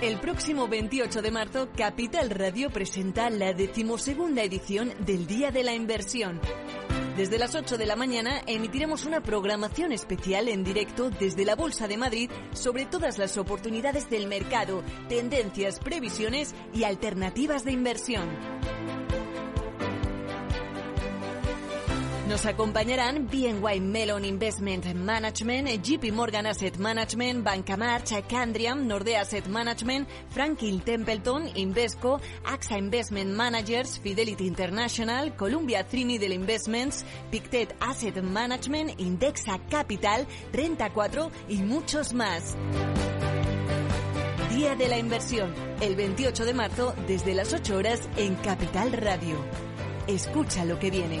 El próximo 28 de marzo, Capital Radio presenta la decimosegunda edición del Día de la Inversión. Desde las 8 de la mañana emitiremos una programación especial en directo desde la Bolsa de Madrid sobre todas las oportunidades del mercado, tendencias, previsiones y alternativas de inversión. Nos acompañarán BNY Melon Investment Management, JP Morgan Asset Management, Banca March, Candriam, Nordea Asset Management, Franklin Templeton, Invesco, AXA Investment Managers, Fidelity International, Columbia Trinidad Investments, Pictet Asset Management, Indexa Capital, Renta 4 y muchos más. Día de la Inversión, el 28 de marzo desde las 8 horas en Capital Radio. Escucha lo que viene.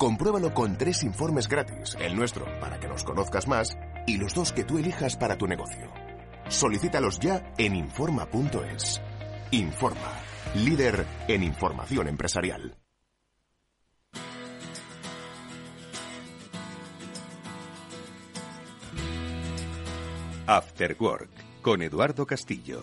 Compruébalo con tres informes gratis, el nuestro para que nos conozcas más y los dos que tú elijas para tu negocio. Solicítalos ya en Informa.es. Informa, líder en información empresarial. After Work con Eduardo Castillo.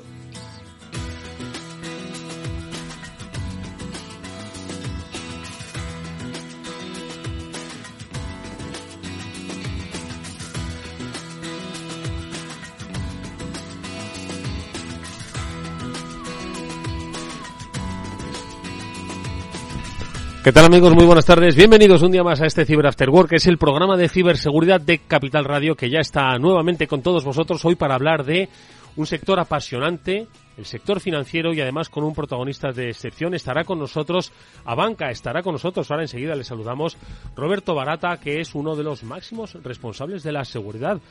¿Qué tal amigos? Muy buenas tardes. Bienvenidos un día más a este Cyber After Work, que es el programa de ciberseguridad de Capital Radio que ya está nuevamente con todos vosotros hoy para hablar de un sector apasionante, el sector financiero y además con un protagonista de excepción. Estará con nosotros Abanca, estará con nosotros. Ahora enseguida le saludamos Roberto Barata, que es uno de los máximos responsables de la seguridad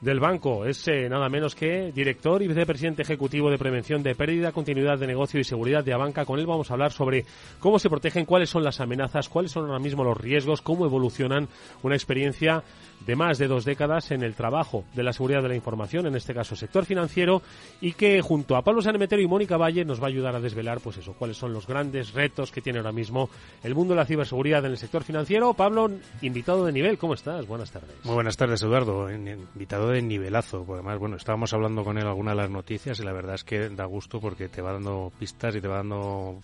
del banco. Es eh, nada menos que director y vicepresidente ejecutivo de prevención de pérdida, continuidad de negocio y seguridad de Abanca. Con él vamos a hablar sobre cómo se protegen, cuáles son las amenazas, cuáles son ahora mismo los riesgos, cómo evolucionan una experiencia de más de dos décadas en el trabajo de la seguridad de la información, en este caso sector financiero, y que junto a Pablo Sanemetero y Mónica Valle nos va a ayudar a desvelar, pues eso, cuáles son los grandes retos que tiene ahora mismo el mundo de la ciberseguridad en el sector financiero. Pablo, invitado de nivel, ¿cómo estás? Buenas tardes. Muy buenas tardes, Eduardo. Invitado de nivelazo, porque además, bueno, estábamos hablando con él algunas de las noticias y la verdad es que da gusto porque te va dando pistas y te va dando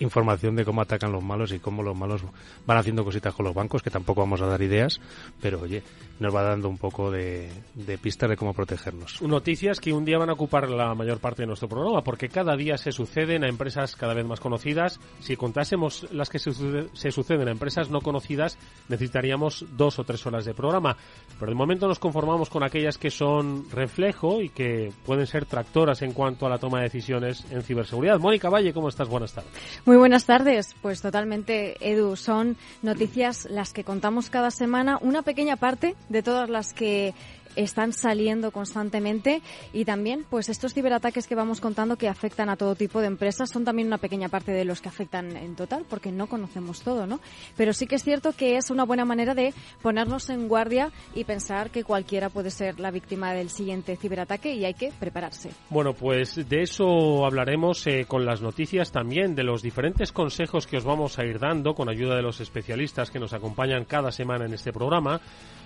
información de cómo atacan los malos y cómo los malos van haciendo cositas con los bancos, que tampoco vamos a dar ideas, pero oye, nos va dando un poco de, de pistas de cómo protegernos. Noticias que un día van a ocupar la mayor parte de nuestro programa, porque cada día se suceden a empresas cada vez más conocidas. Si contásemos las que se, se suceden a empresas no conocidas, necesitaríamos dos o tres horas de programa. Pero de momento nos conformamos con aquellas que son reflejo y que pueden ser tractoras en cuanto a la toma de decisiones en ciberseguridad. Mónica Valle, ¿cómo estás? Buenas tardes. Muy buenas tardes. Pues totalmente, Edu, son noticias las que contamos cada semana, una pequeña parte de todas las que están saliendo constantemente y también pues estos ciberataques que vamos contando que afectan a todo tipo de empresas son también una pequeña parte de los que afectan en total porque no conocemos todo, ¿no? Pero sí que es cierto que es una buena manera de ponernos en guardia y pensar que cualquiera puede ser la víctima del siguiente ciberataque y hay que prepararse. Bueno, pues de eso hablaremos eh, con las noticias también, de los diferentes consejos que os vamos a ir dando con ayuda de los especialistas que nos acompañan cada semana en este programa.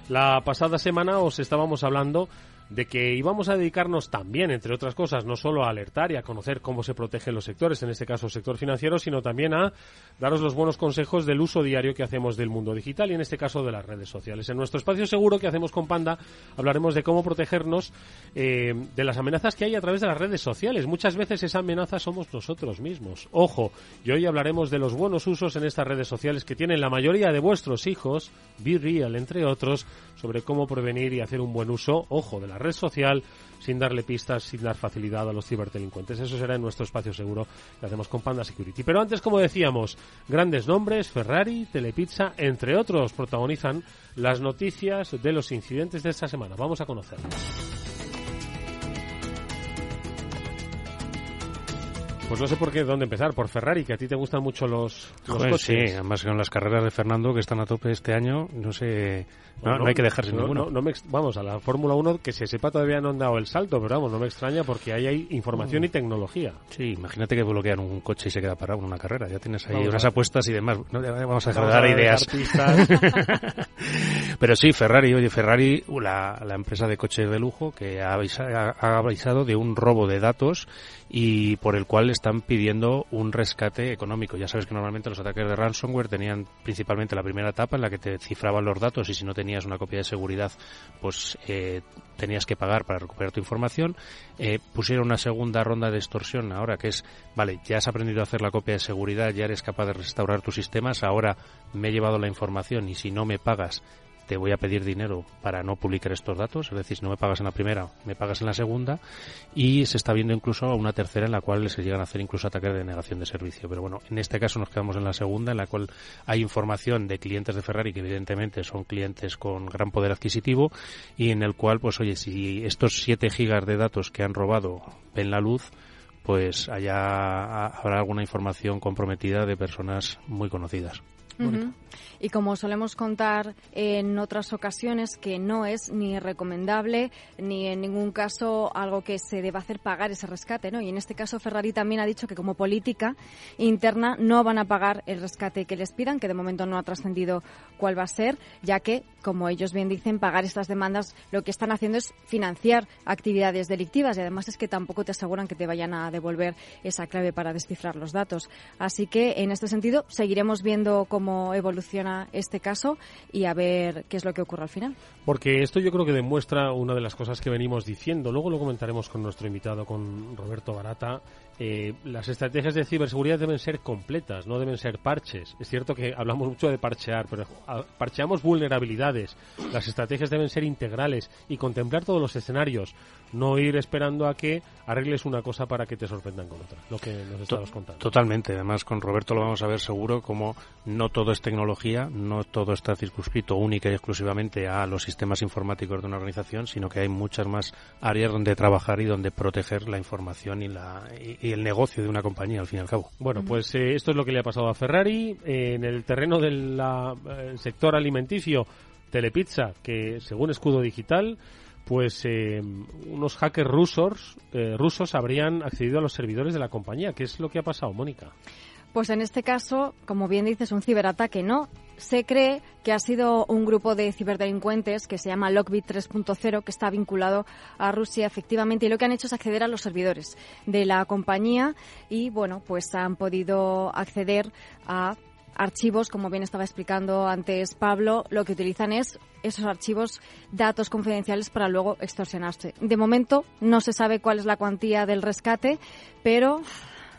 La pasada semana os estábamos hablando de que íbamos a dedicarnos también, entre otras cosas, no solo a alertar y a conocer cómo se protegen los sectores, en este caso el sector financiero, sino también a daros los buenos consejos del uso diario que hacemos del mundo digital y en este caso de las redes sociales. En nuestro espacio seguro que hacemos con Panda hablaremos de cómo protegernos eh, de las amenazas que hay a través de las redes sociales. Muchas veces esa amenaza somos nosotros mismos. Ojo, y hoy hablaremos de los buenos usos en estas redes sociales que tienen la mayoría de vuestros hijos, Be Real entre otros, sobre cómo prevenir y hacer un buen uso, ojo, de red social sin darle pistas, sin dar facilidad a los ciberdelincuentes. Eso será en nuestro espacio seguro que hacemos con Panda Security. Pero antes, como decíamos, grandes nombres, Ferrari, Telepizza, entre otros, protagonizan las noticias de los incidentes de esta semana. Vamos a conocerlos. Pues no sé por qué, dónde empezar. Por Ferrari, que a ti te gustan mucho los, los Joder, coches. sí, además con las carreras de Fernando que están a tope este año, no sé, no, Bueno, no hay que dejarse no, ninguno. no- me vamos, a la Fórmula 1, que se sepa todavía no han dado el salto, pero vamos, no me extraña porque ahí hay información y tecnología. Sí, imagínate que bloquean un coche y se queda parado en una carrera. Ya tienes ahí Vamos unas apuestas y demás. No, vamos a dejar de dar ideas. Pero sí, Ferrari, oye, Ferrari, la, la empresa de coches de lujo que ha, avisa- ha- ha avisado de un robo de datos y por el cual están pidiendo un rescate económico. Ya sabes que normalmente los ataques de ransomware tenían principalmente la primera etapa en la que te cifraban los datos y si no tenías una copia de seguridad, pues eh, tenías que pagar para recuperar tu información. Eh, pusieron una segunda ronda de extorsión ahora que es, vale, ya has aprendido a hacer la copia de seguridad, ya eres capaz de restaurar tus sistemas, ahora me he llevado la información y si no me pagas te voy a pedir dinero para no publicar estos datos, es decir, si no me pagas en la primera, me pagas en la segunda, y se está viendo incluso una tercera en la cual se llegan a hacer incluso ataques de negación de servicio. Pero bueno, en este caso nos quedamos en la segunda, en la cual hay información de clientes de Ferrari que evidentemente son clientes con gran poder adquisitivo y en el cual, pues oye, si estos 7 gigas de datos que han robado ven la luz, pues allá habrá alguna información comprometida de personas muy conocidas. Y como solemos contar en otras ocasiones, que no es ni recomendable ni en ningún caso algo que se deba hacer pagar ese rescate, ¿no? Y en este caso Ferrari también ha dicho que como política interna no van a pagar el rescate que les pidan, que de momento no ha trascendido cuál va a ser, ya que, como ellos bien dicen, pagar estas demandas lo que están haciendo es financiar actividades delictivas y además es que tampoco te aseguran que te vayan a devolver esa clave para descifrar los datos. Así que en este sentido seguiremos viendo cómo evoluciona este caso y a ver qué es lo que ocurre al final. Porque esto yo creo que demuestra una de las cosas que venimos diciendo. Luego lo comentaremos con nuestro invitado, con Roberto Barata. Eh, las estrategias de ciberseguridad deben ser completas, no deben ser parches. Es cierto que hablamos mucho de parchear, pero parcheamos vulnerabilidades. Las estrategias deben ser integrales y contemplar todos los escenarios. No ir esperando a que arregles una cosa para que te sorprendan con otra. Lo que nos estabas contando. Totalmente. Además, con Roberto lo vamos a ver seguro como no todo es tecnología, no todo está circunscrito única y exclusivamente a los sistemas informáticos de una organización, sino que hay muchas más áreas donde trabajar y donde proteger la información y, la, y, y el negocio de una compañía, al fin y al cabo. Bueno, pues eh, esto es lo que le ha pasado a Ferrari. Eh, en el terreno del el sector alimenticio, Telepizza, que según escudo digital, pues eh, unos hackers rusos, eh, rusos habrían accedido a los servidores de la compañía. ¿Qué es lo que ha pasado, Mónica? Pues en este caso, como bien dices, un ciberataque no. Se cree que ha sido un grupo de ciberdelincuentes que se llama Lockbit 3.0 que está vinculado a Rusia efectivamente y lo que han hecho es acceder a los servidores de la compañía y bueno, pues han podido acceder a archivos, como bien estaba explicando antes Pablo, lo que utilizan es esos archivos, datos confidenciales para luego extorsionarse. De momento no se sabe cuál es la cuantía del rescate, pero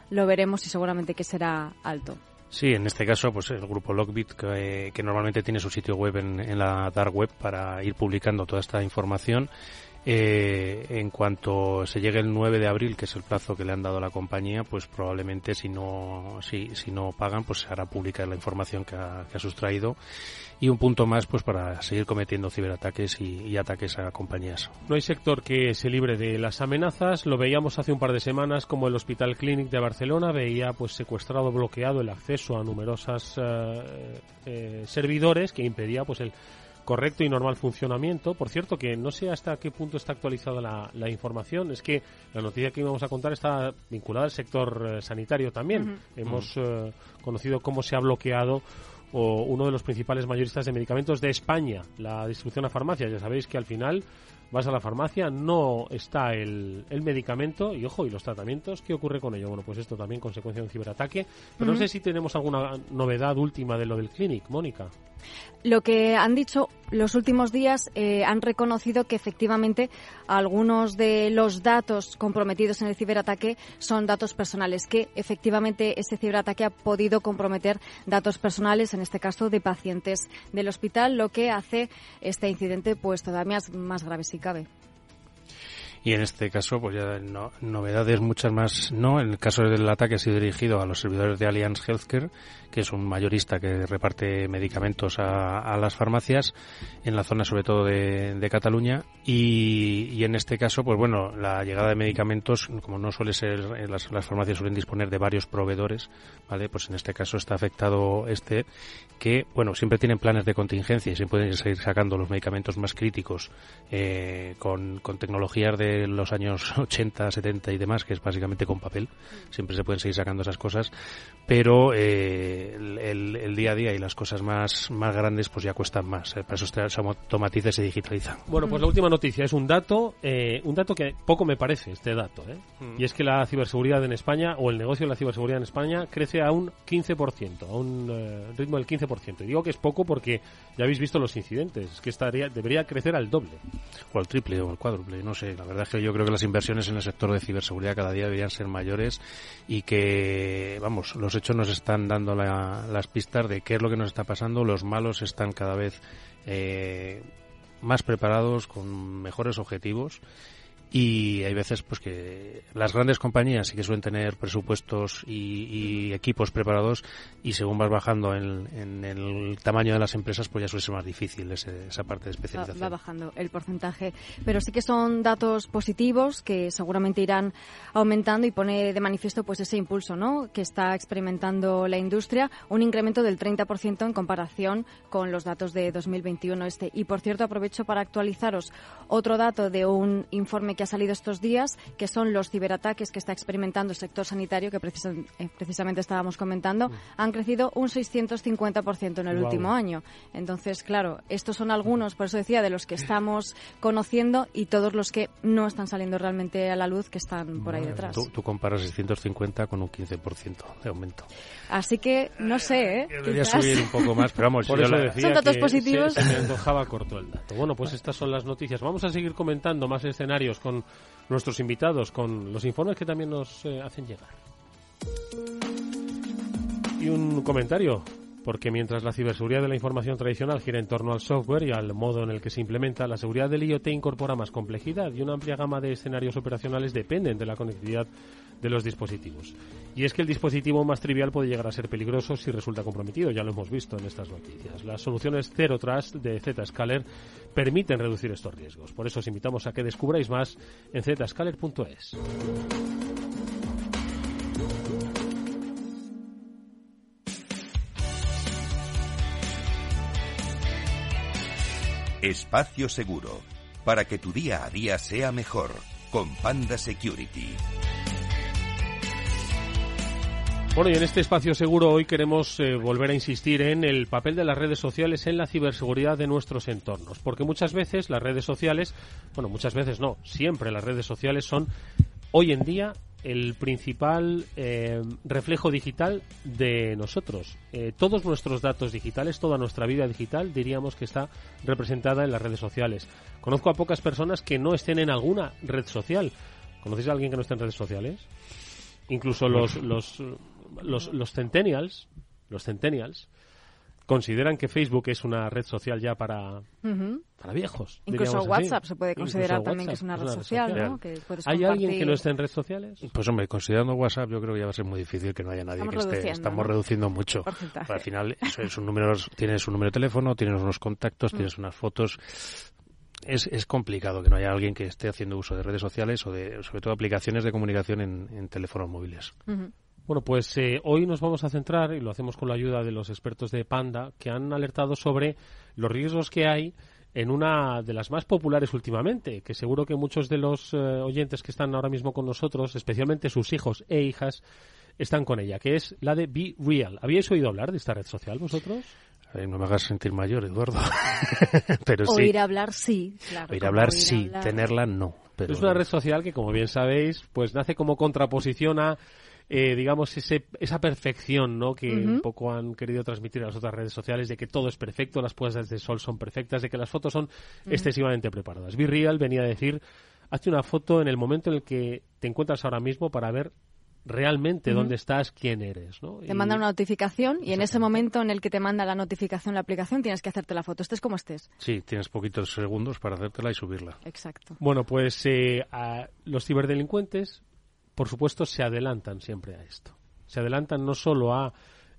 lo veremos y seguramente que será alto. Sí, en este caso, pues el grupo Lockbit, que, que normalmente tiene su sitio web en, en la dark web para ir publicando toda esta información. Eh, en cuanto se llegue el 9 de abril, que es el plazo que le han dado a la compañía, pues probablemente si no, si, si no pagan, pues se hará pública la información que ha, sustraído. Y un punto más, pues para seguir cometiendo ciberataques y, ataques a compañías. No hay sector que se libre de las amenazas. Lo veíamos hace un par de semanas como el Hospital Clínic de Barcelona veía pues secuestrado, bloqueado el acceso a numerosas eh, eh, servidores que impedía pues el correcto y normal funcionamiento. Por cierto, que no sé hasta qué punto está actualizada la, la información. Es que la noticia que íbamos a contar está vinculada al sector eh, sanitario también. Hemos eh, conocido cómo se ha bloqueado o uno de los principales mayoristas de medicamentos de España, la distribución a farmacias. Ya sabéis que al final vas a la farmacia, no está el, el medicamento y ojo, y los tratamientos, ¿qué ocurre con ello? Bueno, pues esto también consecuencia de un ciberataque. Pero no sé si tenemos alguna novedad última de lo del clinic, Mónica. Lo que han dicho los últimos días eh, han reconocido que efectivamente algunos de los datos comprometidos en el ciberataque son datos personales, que efectivamente este ciberataque ha podido comprometer datos personales, en este caso de pacientes del hospital, lo que hace este incidente pues todavía más, más grave si cabe. Y en este caso, pues ya no, novedades muchas más no. En el caso del ataque ha sido dirigido a los servidores de Allianz Healthcare, que es un mayorista que reparte medicamentos a, las farmacias en la zona sobre todo de, Cataluña. Y, en este caso, pues bueno, la llegada de medicamentos, como no suele ser, las, las farmacias suelen disponer de varios proveedores, ¿vale? Pues en este caso está afectado este, que, bueno, siempre tienen planes de contingencia y se pueden seguir sacando los medicamentos más críticos eh, con, con tecnologías de los años 80, 70 y demás, que es básicamente con papel. Siempre se pueden seguir sacando esas cosas, pero eh, el, día a día y las cosas más, más grandes pues ya cuestan más. Eh, para eso se automatiza y se digitaliza. Bueno, pues la última noticia es un dato, eh, un dato que poco me parece este dato, mm. y es que la ciberseguridad en España o el negocio de la ciberseguridad en España crece a un 15%, a un ritmo del 15%. Y digo que es poco porque ya habéis visto los incidentes, que estaría debería crecer al doble. O al triple o al cuádruple, no sé, la verdad es que yo creo que las inversiones en el sector de ciberseguridad cada día deberían ser mayores y que, vamos, los hechos nos están dando las pistas de qué es lo que nos está pasando. Los malos están cada vez eh, más preparados, con mejores objetivos y hay veces pues que las grandes compañías sí que suelen tener presupuestos y, equipos preparados y según vas bajando en, el tamaño de las empresas pues ya suele ser más difícil esa parte de especialización. Va, bajando el porcentaje, pero sí que son datos positivos que seguramente irán aumentando y pone de manifiesto pues ese impulso ¿no? que está experimentando la industria, un incremento del 30% en comparación con los datos de 2021 este. Y por cierto aprovecho para actualizaros otro dato de un informe que ha salido estos días, que son los ciberataques que está experimentando el sector sanitario, que eh, precisamente estábamos comentando, han crecido un 650% en el último año. Entonces, claro, estos son algunos, por eso decía, de los que estamos conociendo y todos los que no están saliendo realmente a la luz, que están por ahí detrás. Tú, comparas 650 con un 15% de aumento. Así que, no sé, ¿eh? Debería subir un poco más, pero vamos, por eso decía son datos positivos. Se, me antojaba corto el dato. Bueno, pues estas son las noticias. Vamos a seguir comentando más escenarios con nuestros invitados, con los informes que también nos eh, hacen llegar. Y un comentario, porque mientras la ciberseguridad de la información tradicional gira en torno al software y al modo en el que se implementa, la seguridad del IoT incorpora más complejidad y una amplia gama de escenarios operacionales dependen de la conectividad de los dispositivos. Y es que el dispositivo más trivial puede llegar a ser peligroso si resulta comprometido, ya lo hemos visto en estas noticias. Las soluciones Zero Trust de Zscaler permiten reducir estos riesgos. Por eso os invitamos a que descubráis más en zscaler.es. Espacio seguro, para que tu día a día sea mejor, con Panda Security. Bueno, y en este espacio seguro hoy queremos eh, volver a insistir en el papel de las redes sociales en la ciberseguridad de nuestros entornos, porque muchas veces las redes sociales, bueno, muchas veces no, siempre las redes sociales son hoy en día el principal eh, reflejo digital de nosotros. Eh, todos nuestros datos digitales, toda nuestra vida digital, diríamos que está representada en las redes sociales. Conozco a pocas personas que no estén en alguna red social. ¿Conocéis a alguien que no esté en redes sociales? Incluso los, los los, los centennials, los centennials, consideran que Facebook es una red social ya para, para viejos. Incluso WhatsApp se puede considerar también que es una red, social, ¿no? ¿Hay alguien que no esté en redes sociales? Pues hombre, considerando WhatsApp yo creo que ya va a ser muy difícil que no haya nadie que esté. Estamos reduciendo mucho. Al final es un número, tienes un número de teléfono, tienes unos contactos, tienes unas fotos. Es, es, complicado que no haya alguien que esté haciendo uso de redes sociales o de, sobre todo, aplicaciones de comunicación en, teléfonos móviles. Bueno, pues eh, hoy nos vamos a centrar, y lo hacemos con la ayuda de los expertos de Panda, que han alertado sobre los riesgos que hay en una de las más populares últimamente, que seguro que muchos de los eh, oyentes que están ahora mismo con nosotros, especialmente sus hijos e hijas, están con ella, que es la de Be Real. ¿Habíais oído hablar de esta red social vosotros? no me hagas sentir mayor, Eduardo. pero sí. Oír hablar sí, Oír hablar sí, tenerla no. Pero... Es una red social que, como bien sabéis, pues nace como contraposición a eh, digamos, ese, esa perfección ¿no? que un poco han querido transmitir a las otras redes sociales de que todo es perfecto, las puestas de sol son perfectas, de que las fotos son excesivamente preparadas. Be venía a decir, hazte una foto en el momento en el que te encuentras ahora mismo para ver realmente dónde estás, quién eres. ¿no? Te manda una notificación y en ese momento en el que te manda la notificación la aplicación tienes que hacerte la foto, estés como estés. Sí, tienes poquitos segundos para hacértela y subirla. Exacto. Bueno, pues eh, los ciberdelincuentes, por supuesto, se adelantan siempre a esto. Se adelantan no solo a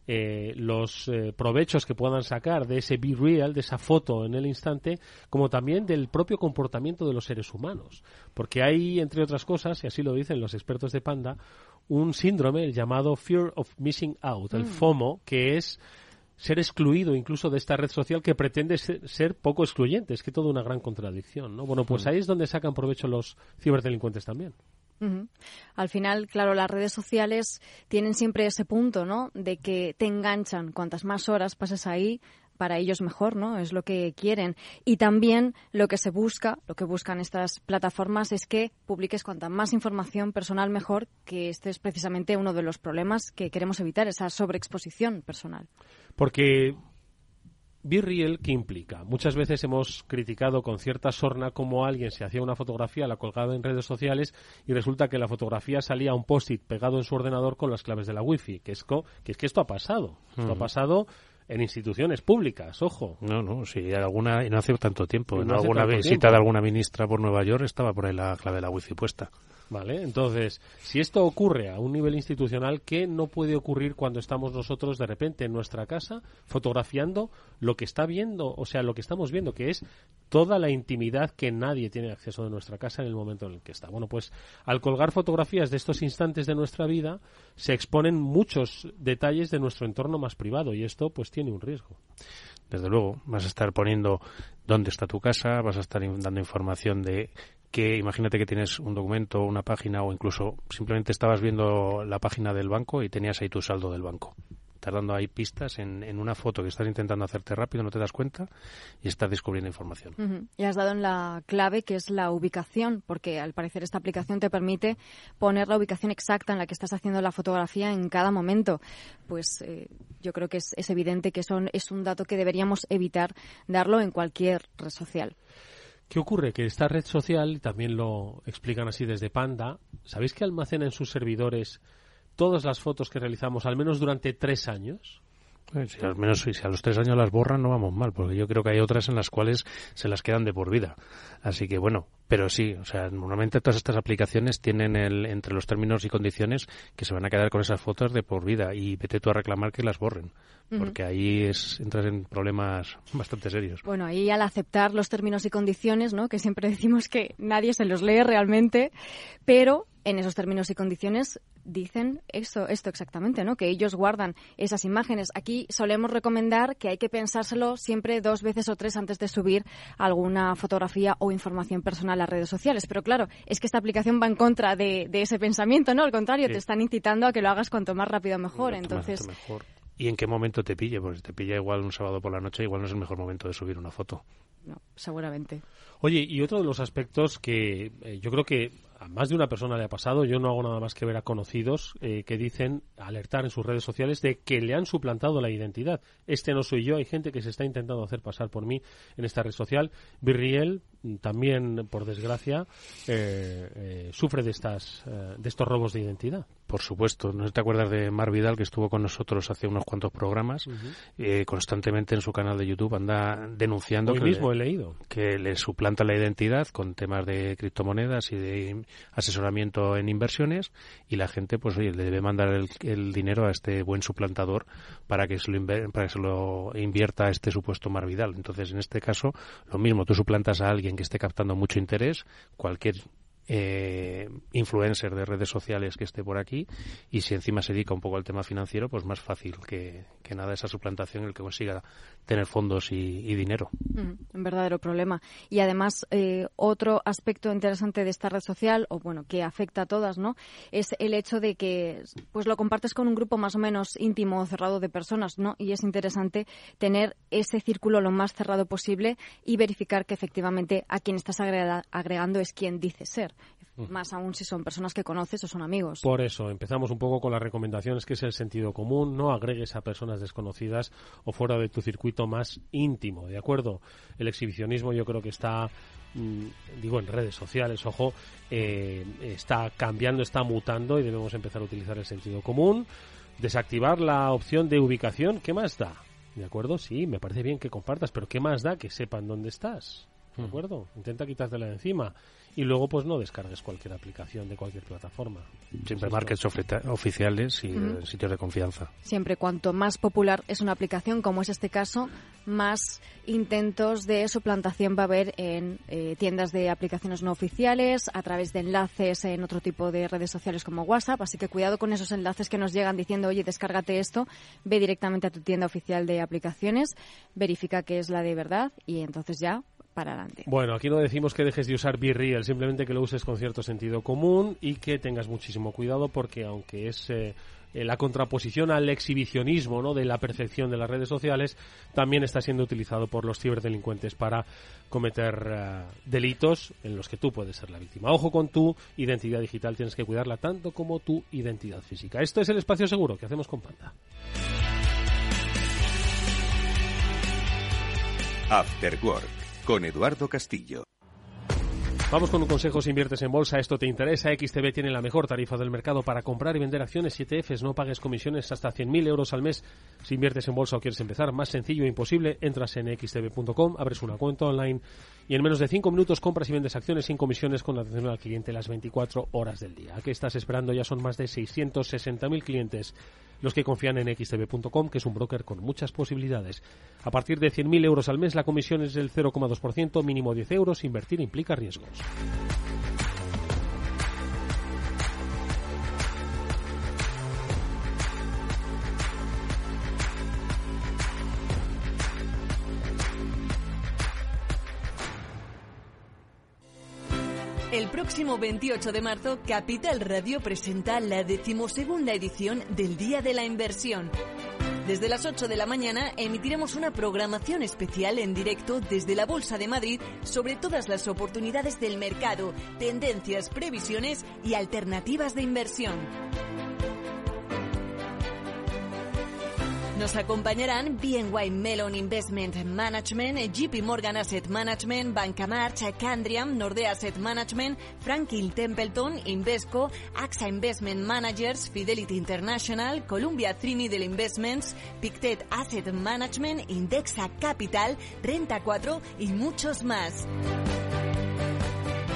eh, los eh, provechos que puedan sacar de ese be real, de esa foto en el instante, como también del propio comportamiento de los seres humanos. Porque hay, entre otras cosas, y así lo dicen los expertos de Panda, un síndrome el llamado Fear of Missing Out, el mm. FOMO, que es ser excluido incluso de esta red social que pretende ser, poco excluyente. Es que toda una gran contradicción, ¿no? Bueno, pues mm. ahí es donde sacan provecho los ciberdelincuentes también. Al final, claro, las redes sociales tienen siempre ese punto, ¿no? De que te enganchan. Cuantas más horas pases ahí, para ellos mejor, ¿no? Es lo que quieren. Y también lo que se busca, lo que buscan estas plataformas es que publiques cuanta más información personal mejor, que este es precisamente uno de los problemas que queremos evitar, esa sobreexposición personal. Porque Real, ¿qué implica? Muchas veces hemos criticado con cierta sorna cómo alguien se hacía una fotografía, la colgaba en redes sociales y resulta que la fotografía salía a un post-it pegado en su ordenador con las claves de la wifi. Que es, que, es que esto ha pasado. Esto ha pasado en instituciones públicas, ojo. No, no, sí, alguna, y no hace tanto tiempo. en alguna visita de alguna ministra por Nueva York estaba por ahí la clave de la wifi puesta. Vale, entonces, si esto ocurre a un nivel institucional, ¿qué no puede ocurrir cuando estamos nosotros de repente en nuestra casa fotografiando lo que está viendo, o sea, lo que estamos viendo, que es toda la intimidad que nadie tiene acceso de nuestra casa en el momento en el que está? Bueno, pues al colgar fotografías de estos instantes de nuestra vida, se exponen muchos detalles de nuestro entorno más privado y esto pues tiene un riesgo. Desde luego, vas a estar poniendo dónde está tu casa, vas a estar dando información de que imagínate que tienes un documento, una página o incluso simplemente estabas viendo la página del banco y tenías ahí tu saldo del banco. Estás dando ahí pistas en, una foto que estás intentando hacerte rápido, no te das cuenta y estás descubriendo información. Y has dado en la clave que es la ubicación, porque al parecer esta aplicación te permite poner la ubicación exacta en la que estás haciendo la fotografía en cada momento. Pues eh, yo creo que es, es evidente que es un dato que deberíamos evitar darlo en cualquier red social. ¿Qué ocurre? Que esta red social, también lo explican así desde Panda, ¿sabéis que almacena en sus servidores todas las fotos que realizamos al menos durante tres años? Pues si si a los tres años las borran no vamos mal, porque yo creo que hay otras en las cuales se las quedan de por vida. Así que bueno, pero sí, o sea, normalmente todas estas aplicaciones tienen el, entre los términos y condiciones que se van a quedar con esas fotos de por vida y vete tú a reclamar que las borren porque ahí es, entras en problemas bastante serios. Bueno, ahí al aceptar los términos y condiciones, ¿no? que siempre decimos que nadie se los lee realmente, pero en esos términos y condiciones dicen esto, esto exactamente, ¿no? Que ellos guardan esas imágenes. Aquí solemos recomendar que hay que pensárselo siempre dos veces o tres antes de subir alguna fotografía o información personal a redes sociales. Pero claro, es que esta aplicación va en contra de, ese pensamiento, ¿no? Al contrario, te están incitando a que lo hagas cuanto más rápido mejor. Entonces, ¿Y en qué momento te pille? Pues te pilla igual un sábado por la noche, igual no es el mejor momento de subir una foto. Seguramente. Oye, y otro de los aspectos que eh, yo creo que a más de una persona le ha pasado, yo no hago nada más que ver a conocidos eh, que dicen, alertar en sus redes sociales de que le han suplantado la identidad. Este no soy yo, hay gente que se está intentando hacer pasar por mí en esta red social. Virriel también, por desgracia, eh, sufre de, estas, de estos robos de identidad. Por supuesto, no te acuerdas de Mar Vidal que estuvo con nosotros hace unos cuantos programas, eh, constantemente en su canal de YouTube anda denunciando que, mismo he leído. que le suplanta la identidad con temas de criptomonedas y de asesoramiento en inversiones y la gente pues oye, le debe mandar el, dinero a este buen suplantador para que se lo para que se lo invierta a este supuesto Mar Vidal. Entonces, en este caso, lo mismo, tú suplantas a alguien que esté captando mucho interés, cualquier eh, influencer de redes sociales que esté por aquí y si encima se dedica un poco al tema financiero, pues más fácil que, nada esa suplantación el que consiga tener fondos y, dinero. Mm, un verdadero problema. Y además, eh, otro aspecto interesante de esta red social, o bueno, que afecta a todas, ¿no? Es el hecho de que pues lo compartes con un grupo más o menos íntimo o cerrado de personas, ¿no? Y es interesante tener ese círculo lo más cerrado posible y verificar que efectivamente a quien estás agregando es quien dice ser. Más aún si son personas que conoces o son amigos. Por eso, empezamos un poco con las recomendaciones, que es el sentido común. No agregues a personas desconocidas o fuera de tu circuito más íntimo, ¿de acuerdo? El exhibicionismo yo creo que está, mm, digo, en redes sociales, ojo, eh, está cambiando, está mutando y debemos empezar a utilizar el sentido común. Desactivar la opción de ubicación, ¿qué más da? ¿De acuerdo? Sí, me parece bien que compartas, pero ¿qué más da que sepan dónde estás? ¿De acuerdo? Intenta quitártela de encima y luego pues no descargues cualquier aplicación de cualquier plataforma. Siempre markets oficiales y eh, sitios de confianza. Siempre cuanto más popular es una aplicación, como es este caso, más intentos de suplantación va a haber en eh, tiendas de aplicaciones no oficiales, a través de enlaces en otro tipo de redes sociales como WhatsApp. Así que cuidado con esos enlaces que nos llegan diciendo, oye, descárgate esto, ve directamente a tu tienda oficial de aplicaciones, verifica que es la de verdad y entonces ya para adelante. Bueno, aquí no decimos que dejes de usar BeReal, simplemente que lo uses con cierto sentido común y que tengas muchísimo cuidado porque aunque es eh, eh, la contraposición al exhibicionismo ¿no? de la percepción de las redes sociales, también está siendo utilizado por los ciberdelincuentes para cometer eh, delitos en los que tú puedes ser la víctima. Ojo con tu identidad digital, tienes que cuidarla tanto como tu identidad física. Esto es el espacio seguro que hacemos con Panda. After Work con Eduardo Castillo. Vamos con un consejo si inviertes en bolsa, esto te interesa. XTB tiene la mejor tarifa del mercado para comprar y vender acciones 7Fs. No pagues comisiones hasta 100.000 euros al mes. Si inviertes en bolsa o quieres empezar, más sencillo e imposible, entras en xtb.com, abres una cuenta online y en menos de 5 minutos compras y vendes acciones sin comisiones con atención al cliente las 24 horas del día. ¿A qué estás esperando? Ya son más de 660.000 clientes los que confían en xtb.com, que es un broker con muchas posibilidades. A partir de 100.000 euros al mes, la comisión es del 0,2%, mínimo 10 euros. Invertir implica riesgos. El próximo 28 de marzo, Capital Radio presenta la decimosegunda edición del Día de la Inversión. Desde las 8 de la mañana emitiremos una programación especial en directo desde la Bolsa de Madrid sobre todas las oportunidades del mercado, tendencias, previsiones y alternativas de inversión. Nos acompañarán BNY Melon Investment Management, JP Morgan Asset Management, Banca March, Candriam, Nordea Asset Management, Franklin Templeton, Invesco, AXA Investment Managers, Fidelity International, Columbia Trinidad Investments, Pictet Asset Management, Indexa Capital, Renta 4 y muchos más.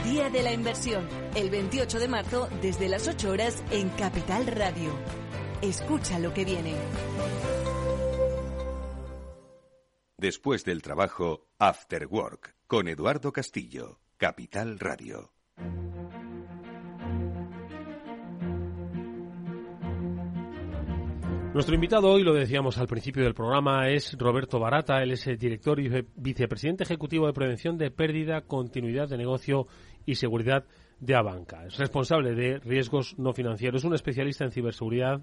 Día de la Inversión, el 28 de marzo desde las 8 horas en Capital Radio. Escucha lo que viene. Después del trabajo, After Work, con Eduardo Castillo, Capital Radio. Nuestro invitado hoy, lo decíamos al principio del programa, es Roberto Barata. Él es el director y vicepresidente ejecutivo de prevención de pérdida, continuidad de negocio y seguridad de Abanca. Es responsable de riesgos no financieros, es un especialista en ciberseguridad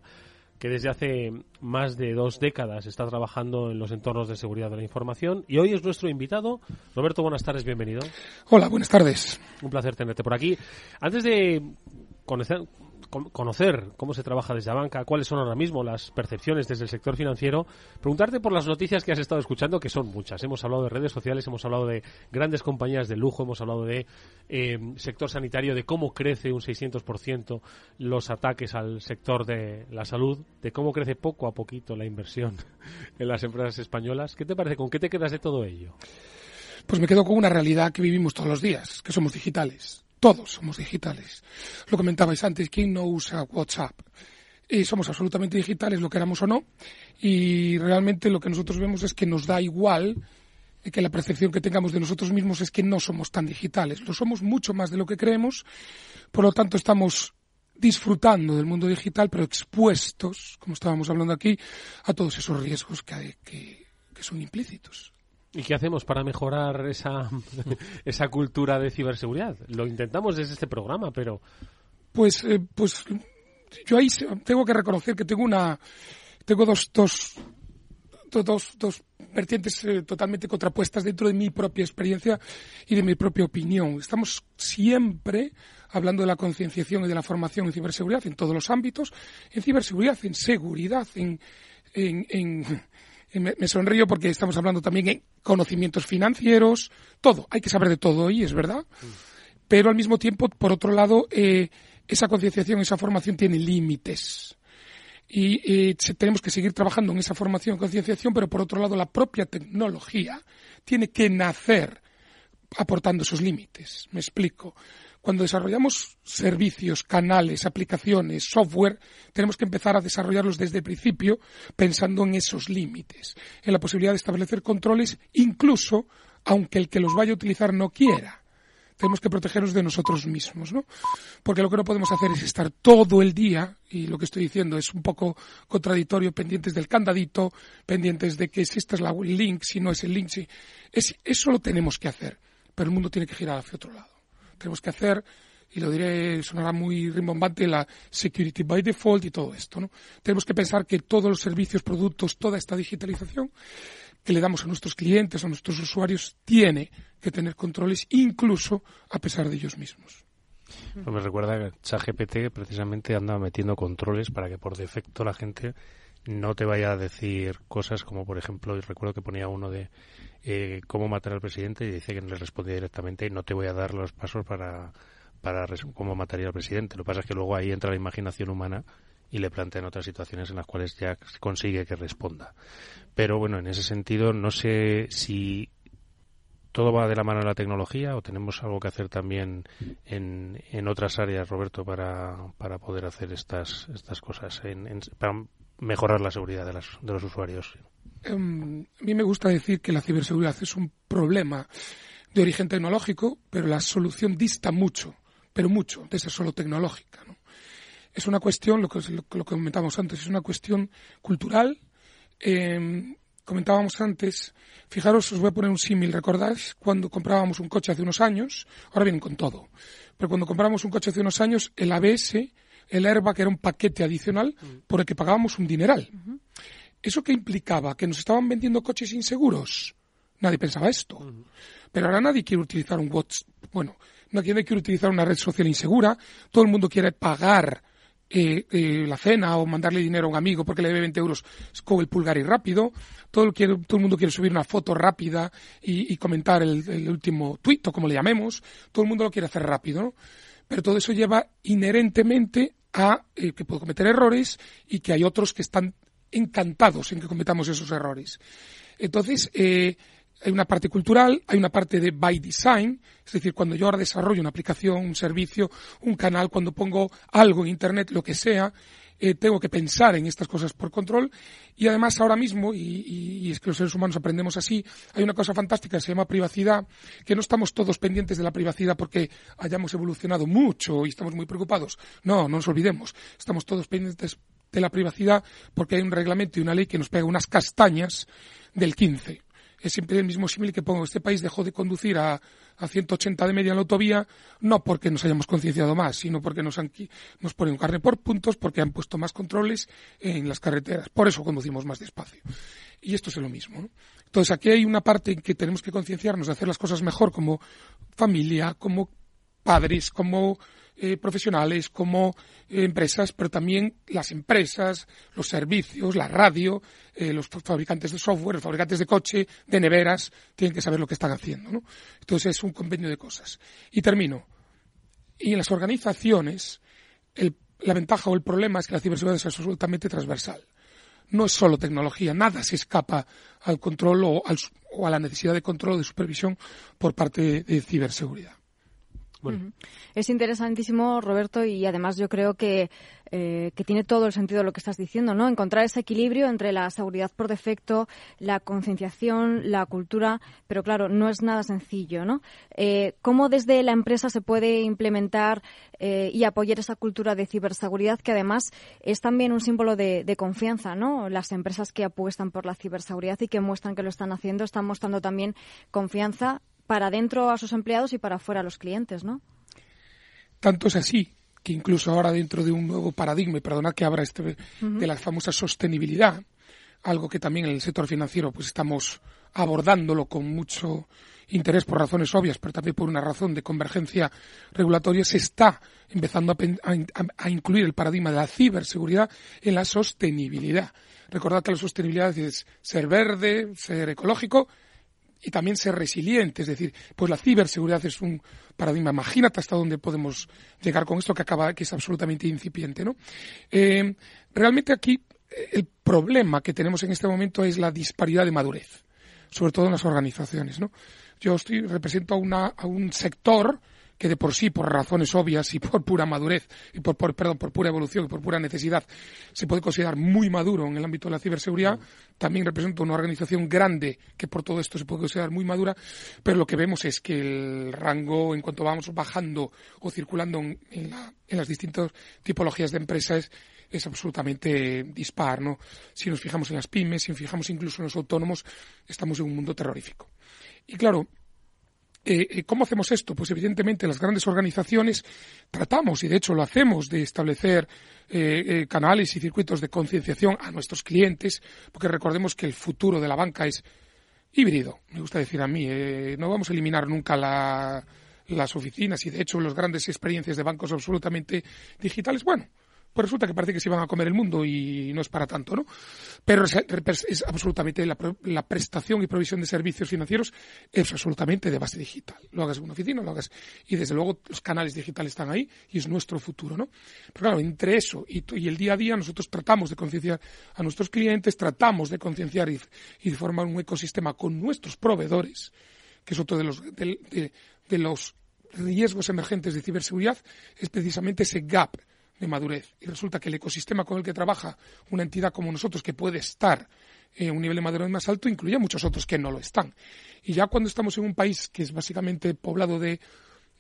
que desde hace más de dos décadas está trabajando en los entornos de seguridad de la información y hoy es nuestro invitado. Roberto, buenas tardes, bienvenido. Hola, buenas tardes. Un placer tenerte por aquí. Antes de conocer, conocer cómo se trabaja desde la banca, cuáles son ahora mismo las percepciones desde el sector financiero, preguntarte por las noticias que has estado escuchando, que son muchas. Hemos hablado de redes sociales, hemos hablado de grandes compañías de lujo, hemos hablado de eh, sector sanitario, de cómo crece un 600% los ataques al sector de la salud, de cómo crece poco a poquito la inversión en las empresas españolas. ¿Qué te parece? ¿Con qué te quedas de todo ello? Pues me quedo con una realidad que vivimos todos los días, que somos digitales todos somos digitales. Lo comentabais antes, ¿quién no usa WhatsApp? Y somos absolutamente digitales, lo queramos o no. Y realmente lo que nosotros vemos es que nos da igual que la percepción que tengamos de nosotros mismos es que no somos tan digitales. Lo somos mucho más de lo que creemos. Por lo tanto, estamos disfrutando del mundo digital, pero expuestos, como estábamos hablando aquí, a todos esos riesgos que, que, que son implícitos. ¿Y qué hacemos para mejorar esa, esa cultura de ciberseguridad? Lo intentamos desde este programa, pero... Pues, eh, pues yo ahí tengo que reconocer que tengo una... Tengo dos, dos, dos, dos vertientes eh, totalmente contrapuestas dentro de mi propia experiencia y de mi propia opinión. Estamos siempre hablando de la concienciación y de la formación en ciberseguridad en todos los ámbitos, en ciberseguridad, en seguridad, en, en, me, sonrío porque estamos hablando también en conocimientos financieros, todo, hay que saber de todo y es verdad. Pero al mismo tiempo, por otro lado, eh, esa concienciación, esa formación tiene límites y, tenemos que seguir trabajando en esa formación y concienciación, pero por otro lado la propia tecnología tiene que nacer aportando esos límites. Me explico. Cuando desarrollamos servicios, canales, aplicaciones, software, tenemos que empezar a desarrollarlos desde el principio pensando en esos límites, en la posibilidad de establecer controles, incluso aunque el que los vaya a utilizar no quiera tenemos que protegernos de nosotros mismos, ¿no? Porque lo que no podemos hacer es estar todo el día, y lo que estoy diciendo es un poco contradictorio, pendientes del candadito, pendientes de que si esta es la link, si no es el link, si... Es, eso lo tenemos que hacer, pero el mundo tiene que girar hacia otro lado. Tenemos que hacer y lo diré, sonará muy rimbombante, la security by default y todo esto. ¿no? Tenemos que pensar que todos los servicios, productos, toda esta digitalización que le damos a nuestros clientes, a nuestros usuarios, tiene que tener controles incluso a pesar de ellos mismos. Pues me recuerda que ChatGPT precisamente anda metiendo controles para que por defecto la gente no te vaya a decir cosas como, por ejemplo, recuerdo que ponía uno de eh, cómo matar al presidente y dice que no le respondía directamente no te voy a dar los pasos para, para cómo mataría al presidente. Lo que pasa es que luego ahí entra la imaginación humana y le plantean otras situaciones en las cuales ya consigue que responda. Pero bueno, en ese sentido, no sé si todo va de la mano de la tecnología o tenemos algo que hacer también en, en otras áreas, Roberto, para, para poder hacer estas, estas cosas, en, para mejorar la seguridad de, las, de los usuarios. Em, a mí me gusta decir que la ciberseguridad es un problema de origen tecnológico, pero la solución dista mucho, pero mucho, de ser solo tecnológica. ¿no? es una cuestión, lo que, lo, que comentábamos antes, es una cuestión cultural. Eh, comentábamos antes, fijaros, os voy a poner un símil, ¿recordáis? Cuando comprábamos un coche hace unos años, ahora vienen con todo, pero cuando comprábamos un coche hace unos años, el ABS, el airbag era un paquete adicional por el que pagábamos un dineral. ¿Eso qué implicaba? ¿Que nos estaban vendiendo coches inseguros? Nadie pensaba esto. Pero ahora nadie quiere utilizar un WhatsApp, bueno, nadie quiere utilizar una red social insegura, todo el mundo quiere pagar eh, eh, la cena o mandarle dinero a un amigo porque le debe 20 euros con el pulgar y rápido. Todo, el, todo el mundo quiere subir una foto rápida y, comentar el, último tuit o como le llamemos. Todo el mundo lo quiere hacer rápido, Pero todo eso lleva inherentemente a eh, que puedo cometer errores y que hay otros que están encantados en que cometamos esos errores. Entonces, eh, hay una parte cultural, hay una parte de by design, es decir, cuando yo ahora desarrollo una aplicación, un servicio, un canal, cuando pongo algo en Internet, lo que sea, eh, tengo que pensar en estas cosas por control y además ahora mismo, y, es que los seres humanos aprendemos así, hay una cosa fantástica que se llama privacidad, que no estamos todos pendientes de la privacidad porque hayamos evolucionado mucho y estamos muy preocupados. No, no nos olvidemos, estamos todos pendientes de la privacidad porque hay un reglamento y una ley que nos pega unas castañas del 15 es siempre el mismo símil que pongo. Este país dejó de conducir a, a 180 de media en la autovía, no porque nos hayamos concienciado más, sino porque nos, han, nos ponen carne por puntos, porque han puesto más controles en las carreteras. Por eso conducimos más despacio. Y esto es lo mismo. Entonces, aquí hay una parte en que tenemos que concienciarnos de hacer las cosas mejor como familia, como padres, como eh, profesionales, como eh, empresas, pero también las empresas, los servicios, la radio, eh, los fabricantes de software, los fabricantes de coche, de neveras, tienen que saber lo que están haciendo. ¿no? Entonces es un convenio de cosas. Y termino. Y en las organizaciones, la ventaja o el problema es que la ciberseguridad es absolutamente transversal. No es solo tecnología, nada se escapa al control o, o a la necesidad de control o de supervisión por parte de ciberseguridad. Es interesantísimo, Roberto, y además yo creo que, eh, que tiene todo el sentido lo que estás diciendo, ¿no? Encontrar ese equilibrio entre la seguridad por defecto, la concienciación, la cultura, pero claro, no es nada sencillo, ¿no? Eh, ¿Cómo desde la empresa se puede implementar eh, y apoyar esa cultura de ciberseguridad que además es también un símbolo de, de confianza, ¿no? Las empresas que apuestan por la ciberseguridad y que muestran que lo están haciendo están mostrando también confianza para dentro a sus empleados y para afuera a los clientes, ¿no? Tanto es así que incluso ahora dentro de un nuevo paradigma, y perdonad que abra este de la famosa sostenibilidad, algo que también en el sector financiero pues estamos abordándolo con mucho interés por razones obvias, pero también por una razón de convergencia regulatoria, se está empezando a, incluir el paradigma de la ciberseguridad en la sostenibilidad. Recordad que la sostenibilidad es ser verde, ser ecológico y también ser resiliente. Es decir, pues la ciberseguridad es un paradigma. Imagínate hasta dónde podemos llegar con esto que acaba, que es absolutamente incipiente, ¿no? Eh, realmente aquí eh, el problema que tenemos en este momento es la disparidad de madurez, sobre todo en las organizaciones, ¿no? Yo estoy, represento a, una, a un sector que de por sí, por razones obvias y por pura madurez, y por, perdón, por pura evolución y por pura necesidad, se puede considerar muy maduro en el ámbito de la ciberseguridad. También represento una organización grande que por todo esto se puede considerar muy madura, pero lo que vemos es que el rango, en cuanto vamos bajando o circulando en, en las distintas tipologías de empresas, es absolutamente dispar, ¿no? Si nos fijamos en las pymes, si nos fijamos incluso en los autónomos, estamos en un mundo terrorífico. Y claro, eh, eh, ¿Cómo hacemos esto? Pues evidentemente las grandes organizaciones tratamos, y de hecho lo hacemos, de establecer eh, canales y circuitos de concienciación a nuestros clientes, porque recordemos que el futuro de la banca es híbrido, me gusta decir a mí. no vamos a eliminar nunca las oficinas y de hecho las grandes experiencias de bancos absolutamente digitales, bueno, pues resulta que parece que se van a comer el mundo y no es para tanto, ¿no? Pero es, absolutamente la, prestación y provisión de servicios financieros es absolutamente de base digital. Lo hagas en una oficina, lo hagas y desde luego los canales digitales están ahí y es nuestro futuro, ¿no? Pero claro, entre eso y, el día a día nosotros tratamos de concienciar a nuestros clientes, tratamos de concienciar y, de formar un ecosistema con nuestros proveedores, que es otro de los de los riesgos emergentes de ciberseguridad, es precisamente ese gap de madurez. Y resulta que el ecosistema con el que trabaja una entidad como nosotros, que puede estar en un nivel de madurez más alto, incluye a muchos otros que no lo están. Y ya cuando estamos en un país que es básicamente poblado de,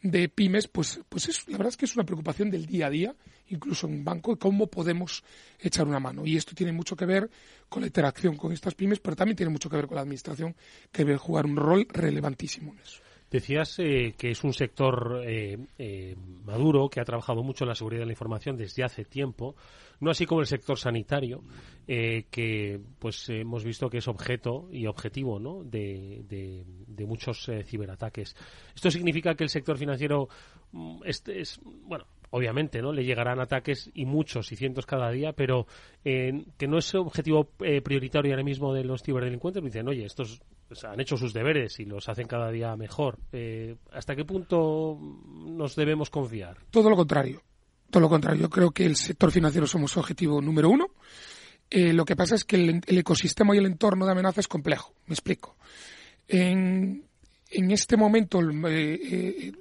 de pymes, pues, pues es, la verdad es que es una preocupación del día a día, incluso en un banco, cómo podemos echar una mano. Y esto tiene mucho que ver con la interacción con estas pymes, pero también tiene mucho que ver con la administración, que debe jugar un rol relevantísimo en eso. Decías eh, que es un sector eh, eh, maduro, que ha trabajado mucho en la seguridad de la información desde hace tiempo, no así como el sector sanitario, que pues hemos visto que es objeto y objetivo ¿no? de, de, muchos ciberataques. Esto significa que el sector financiero mm, es, bueno, obviamente, ¿no? Le llegarán ataques y muchos y cientos cada día, pero que no es objetivo prioritario ahora mismo de los ciberdelincuentes. Me dicen, oye, estos han hecho sus deberes y los hacen cada día mejor. Eh, ¿Hasta qué punto nos debemos confiar? Todo lo contrario. Todo lo contrario. Yo creo que el sector financiero somos objetivo número uno. Eh, lo que pasa es que el, ecosistema y el entorno de amenaza es complejo. Me explico. En, este momento, eh,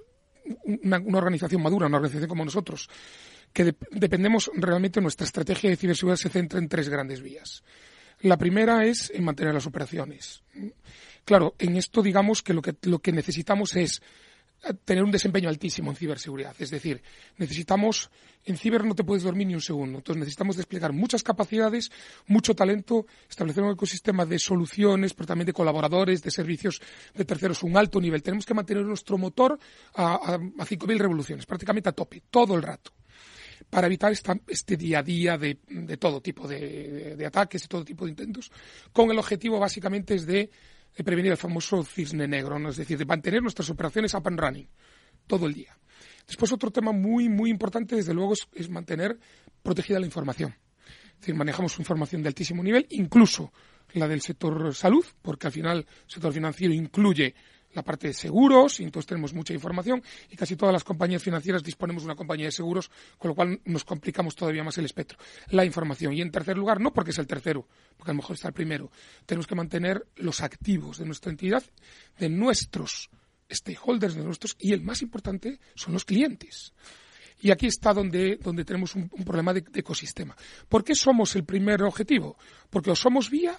una, organización madura, una organización como nosotros, que dependemos realmente, nuestra estrategia de ciberseguridad se centra en tres grandes vías. La primera es en mantener las operaciones. Claro, en esto digamos que lo que, lo que necesitamos es eh, tener un desempeño altísimo en ciberseguridad. Es decir, necesitamos, en ciber no te puedes dormir ni un segundo. Entonces necesitamos desplegar muchas capacidades, mucho talento, establecer un ecosistema de soluciones, pero también de colaboradores, de servicios de terceros, un alto nivel. Tenemos que mantener nuestro motor a, a, a 5.000 revoluciones, prácticamente a tope, todo el rato para evitar este día a día de, todo tipo de, ataques, de todo tipo de intentos, con el objetivo básicamente es de, prevenir el famoso cisne negro, ¿no? es decir, de mantener nuestras operaciones up and running todo el día. Después otro tema muy, muy importante, desde luego, es, mantener protegida la información. Es decir, manejamos información de altísimo nivel, incluso la del sector salud, porque al final el sector financiero incluye la parte de seguros, y entonces tenemos mucha información, y casi todas las compañías financieras disponemos de una compañía de seguros, con lo cual nos complicamos todavía más el espectro. La información. Y en tercer lugar, no porque es el tercero, porque a lo mejor está el primero, tenemos que mantener los activos de nuestra entidad, de nuestros stakeholders, de nuestros, y el más importante son los clientes. Y aquí está donde, donde tenemos un, problema de, de, ecosistema. ¿Por qué somos el primer objetivo? Porque o somos vía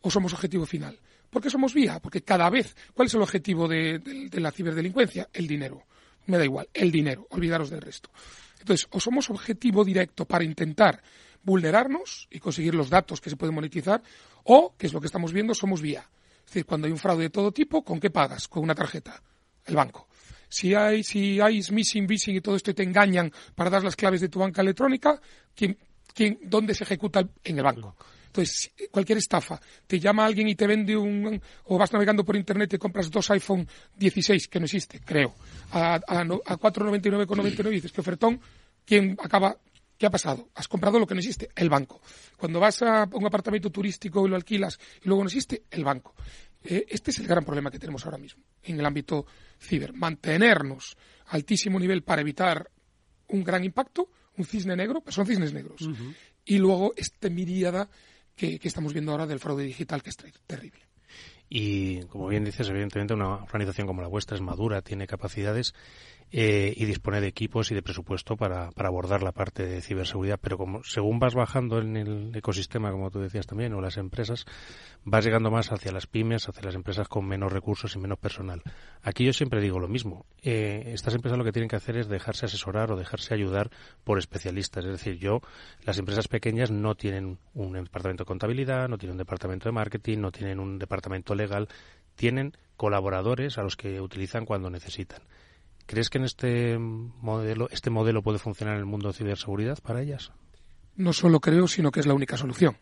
o somos objetivo final. ¿Por qué somos vía? Porque cada vez, ¿cuál es el objetivo de, la ciberdelincuencia? El dinero. Me da igual, el dinero, olvidaros del resto. Entonces, o somos objetivo directo para intentar vulnerarnos y conseguir los datos que se pueden monetizar, o, que es lo que estamos viendo, somos vía. Es decir, cuando hay un fraude de todo tipo, ¿con qué pagas? Con una tarjeta, el banco. Si hay, si hay smishing, phishing y todo esto y te engañan para dar las claves de tu banca electrónica, ¿quién, quién, ¿dónde se ejecuta? En el banco. Entonces, cualquier estafa, te llama alguien y te vende un, o vas navegando por internet y compras dos iPhone 16, que no existe, creo, a, a, a 4,99,99 y dices que ofertón, ¿quién acaba? ¿Qué ha pasado? Has comprado lo que no existe, el banco. Cuando vas a un apartamento turístico y lo alquilas y luego no existe, el banco. Eh, este es el gran problema que tenemos ahora mismo en el ámbito ciber. Mantenernos a altísimo nivel para evitar un gran impacto, un cisne negro, pues son cisnes negros. Y luego este miríada que, estamos viendo ahora del fraude digital que es terrible. Y como bien dices, evidentemente una organización como la vuestra es madura, tiene capacidades eh, y dispone de equipos y de presupuesto para, para, abordar la parte de ciberseguridad. Pero como según vas bajando en el ecosistema, como tú decías también, o las empresas, vas llegando más hacia las pymes, hacia las empresas con menos recursos y menos personal. Aquí yo siempre digo lo mismo. Eh, estas empresas lo que tienen que hacer es dejarse asesorar o dejarse ayudar por especialistas. Es decir, yo, las empresas pequeñas no tienen un departamento de contabilidad, no tienen un departamento de marketing, no tienen un departamento legal, tienen colaboradores a los que utilizan cuando necesitan. ¿Crees que en este modelo, este modelo puede funcionar en el mundo de ciberseguridad para ellas? No solo creo, sino que es la única solución.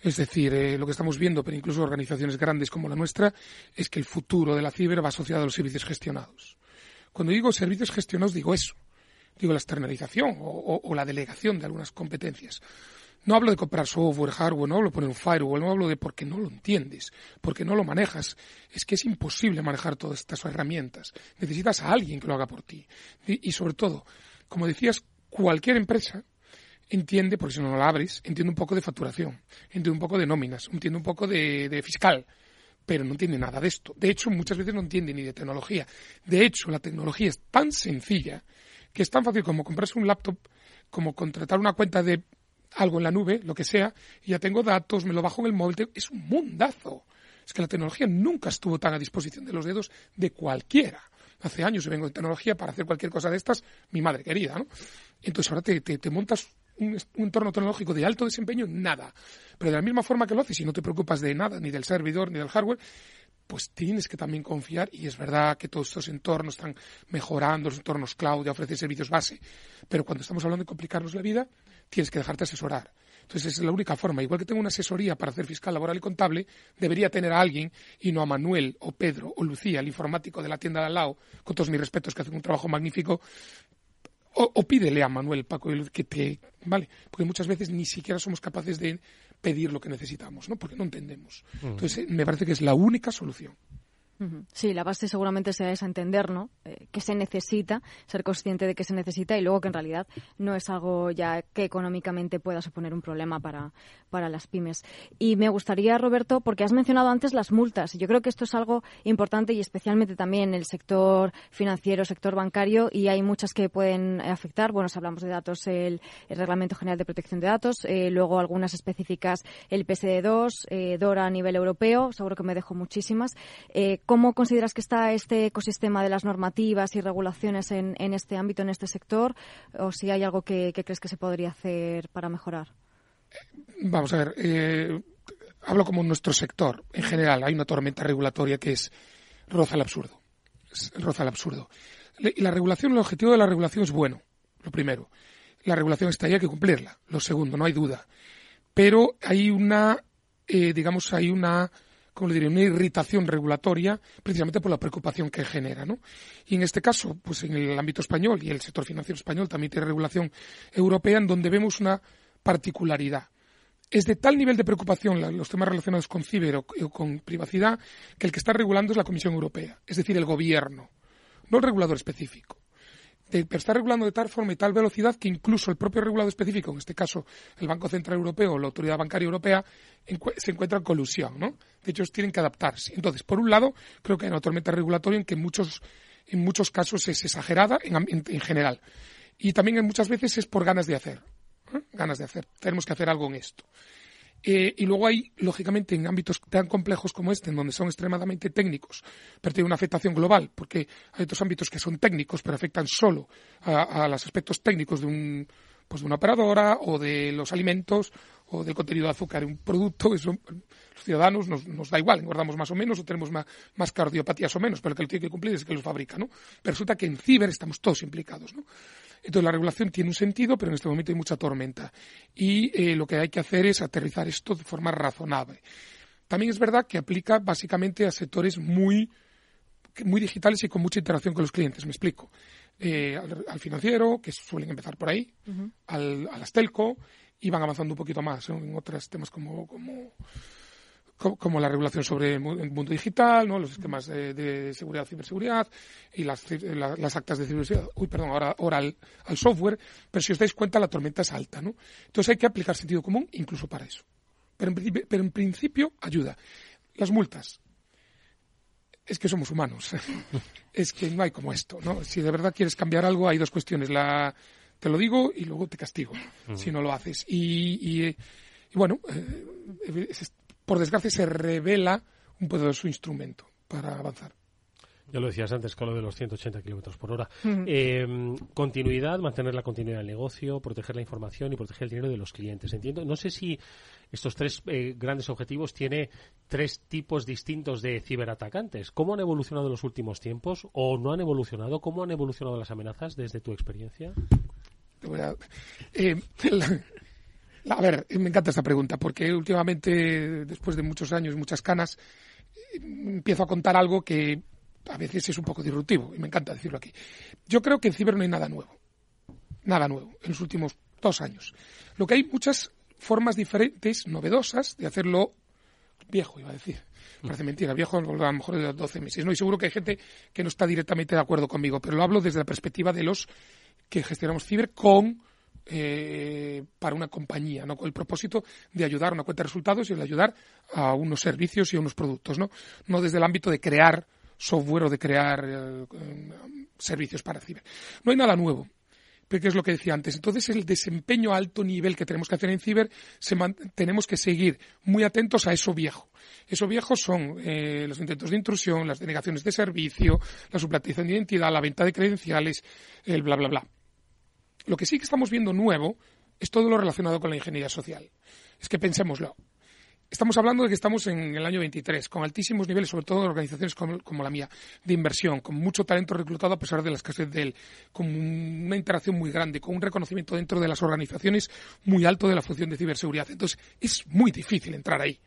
Es decir, eh, lo que estamos viendo, pero incluso organizaciones grandes como la nuestra, es que el futuro de la ciber va asociado a los servicios gestionados. Cuando digo servicios gestionados, digo eso. Digo la externalización o la delegación de algunas competencias. No hablo de comprar software, hardware, no hablo de poner un firewall, no hablo de porque no lo entiendes, porque no lo manejas. Es que es imposible manejar todas estas herramientas. Necesitas a alguien que lo haga por ti. Y, sobre todo, como decías, cualquier empresa entiende, porque si no, no la abres, entiende un poco de facturación, entiende un poco de nóminas, entiende un poco de, de fiscal, pero no entiende nada de esto. De hecho, muchas veces no entiende ni de tecnología. De hecho, la tecnología es tan sencilla que es tan fácil como comprarse un laptop, como contratar una cuenta de algo en la nube, lo que sea, y ya tengo datos, me lo bajo en el móvil, es un mundazo. Es que la tecnología nunca estuvo tan a disposición de los dedos de cualquiera. Hace años yo vengo de tecnología para hacer cualquier cosa de estas, mi madre querida, ¿no? Entonces ahora te, montas un, entorno tecnológico de alto desempeño, nada. Pero de la misma forma que lo haces y no te preocupas de nada, ni del servidor, ni del hardware, pues tienes que también confiar, y es verdad que todos estos entornos están mejorando, los entornos cloud, de ofrecer servicios base, pero cuando estamos hablando de complicarnos la vida, tienes que dejarte asesorar. Entonces, es la única forma. Igual que tengo una asesoría para hacer fiscal, laboral y contable, debería tener a alguien y no a Manuel o Pedro o Lucía, el informático de la tienda de al lado, con todos mis respetos, que hacen un trabajo magnífico. O, pídele a Manuel, Paco, que te. ¿Vale? Porque muchas veces ni siquiera somos capaces de pedir lo que necesitamos, ¿no? Porque no entendemos. Entonces, me parece que es la única solución. Sí, la base seguramente sea esa entender, ¿no? Eh, que se necesita, ser consciente de que se necesita y luego que en realidad no es algo ya que económicamente pueda suponer un problema para, para las pymes. Y me gustaría, Roberto, porque has mencionado antes las multas. Yo creo que esto es algo importante y especialmente también el sector financiero, sector bancario, y hay muchas que pueden afectar. Bueno, si hablamos de datos, el, Reglamento General de Protección de Datos, eh, luego algunas específicas, el PSD2, eh, DORA a nivel europeo, seguro que me dejo muchísimas. ¿Cómo consideras que está este ecosistema de las normativas y regulaciones en, este ámbito, en este sector? ¿O si hay algo que, crees que se podría hacer para mejorar? Vamos a ver. Eh, hablo como nuestro sector. En general, hay una tormenta regulatoria que es roza el absurdo. roza el absurdo. La regulación, el objetivo de la regulación es bueno, lo primero. La regulación está ahí, hay que cumplirla. Lo segundo, no hay duda. Pero hay una, eh, digamos, hay una como le diré, una irritación regulatoria precisamente por la preocupación que genera. ¿no? Y en este caso, pues en el ámbito español y el sector financiero español también tiene regulación europea en donde vemos una particularidad. Es de tal nivel de preocupación los temas relacionados con ciber o, con privacidad que el que está regulando es la Comisión Europea, es decir, el gobierno, no el regulador específico pero está regulando de tal forma y tal velocidad que incluso el propio regulador específico, en este caso el Banco Central Europeo o la Autoridad Bancaria Europea, se encuentra en colusión, ¿no? De hecho, tienen que adaptarse. Entonces, por un lado, creo que hay una tormenta regulatoria en que en muchos, en muchos casos es exagerada en, general. Y también en muchas veces es por ganas de hacer. ¿eh? Ganas de hacer. Tenemos que hacer algo en esto. Eh, y luego hay, lógicamente, en ámbitos tan complejos como este, en donde son extremadamente técnicos, pero tienen una afectación global, porque hay otros ámbitos que son técnicos, pero afectan solo a, los aspectos técnicos de, un, pues de una operadora o de los alimentos o del contenido de azúcar en un producto. Eso, los ciudadanos nos, da igual, engordamos más o menos o tenemos más, más, cardiopatías o menos, pero el que lo tiene que cumplir es el que lo fabrica. ¿no? Pero resulta que en ciber estamos todos implicados. ¿no? Entonces la regulación tiene un sentido, pero en este momento hay mucha tormenta. Y eh, lo que hay que hacer es aterrizar esto de forma razonable. También es verdad que aplica básicamente a sectores muy, muy digitales y con mucha interacción con los clientes. Me explico. Eh, al, financiero, que suelen empezar por ahí, al, a las telco, y van avanzando un poquito más en otros temas como, como como la regulación sobre el mundo digital, ¿no? los esquemas de, seguridad, ciberseguridad y las, las, actas de ciberseguridad, uy, perdón, ahora, ahora al, software, pero si os dais cuenta la tormenta es alta, ¿no? Entonces hay que aplicar sentido común incluso para eso. Pero en, pero en principio ayuda. Las multas. Es que somos humanos. es que no hay como esto, ¿no? Si de verdad quieres cambiar algo, hay dos cuestiones. La, te lo digo y luego te castigo si no lo haces. Y, y, bueno, eh, por desgracia, se revela un poderoso instrumento para avanzar. Ya lo decías antes con lo de los 180 kilómetros por hora. Eh, continuidad, mantener la continuidad del negocio, proteger la información y proteger el dinero de los clientes. Entiendo. No sé si estos tres eh, grandes objetivos tiene tres tipos distintos de ciberatacantes. ¿Cómo han evolucionado en los últimos tiempos o no han evolucionado? ¿Cómo han evolucionado las amenazas desde tu experiencia? Eh, a ver, me encanta esta pregunta porque últimamente, después de muchos años, muchas canas, empiezo a contar algo que a veces es un poco disruptivo y me encanta decirlo aquí. Yo creo que en ciber no hay nada nuevo. Nada nuevo en los últimos dos años. Lo que hay muchas formas diferentes, novedosas, de hacerlo viejo, iba a decir. Parece mentira, viejo a lo mejor de 12 meses. No, y seguro que hay gente que no está directamente de acuerdo conmigo, pero lo hablo desde la perspectiva de los que gestionamos ciber con eh, para una compañía, ¿no? con el propósito de ayudar a una cuenta de resultados y de ayudar a unos servicios y a unos productos, no, no desde el ámbito de crear software o de crear eh, servicios para ciber. No hay nada nuevo. ¿qué es lo que decía antes? Entonces, el desempeño alto nivel que tenemos que hacer en ciber, tenemos que seguir muy atentos a eso viejo. Eso viejo son eh, los intentos de intrusión, las denegaciones de servicio, la suplantación de identidad, la venta de credenciales, el bla, bla, bla. Lo que sí que estamos viendo nuevo es todo lo relacionado con la ingeniería social. Es que pensémoslo. Estamos hablando de que estamos en el año 23, con altísimos niveles, sobre todo en organizaciones como, la mía, de inversión, con mucho talento reclutado a pesar de la escasez de él, con una interacción muy grande, con un reconocimiento dentro de las organizaciones muy alto de la función de ciberseguridad. Entonces, es muy difícil entrar ahí.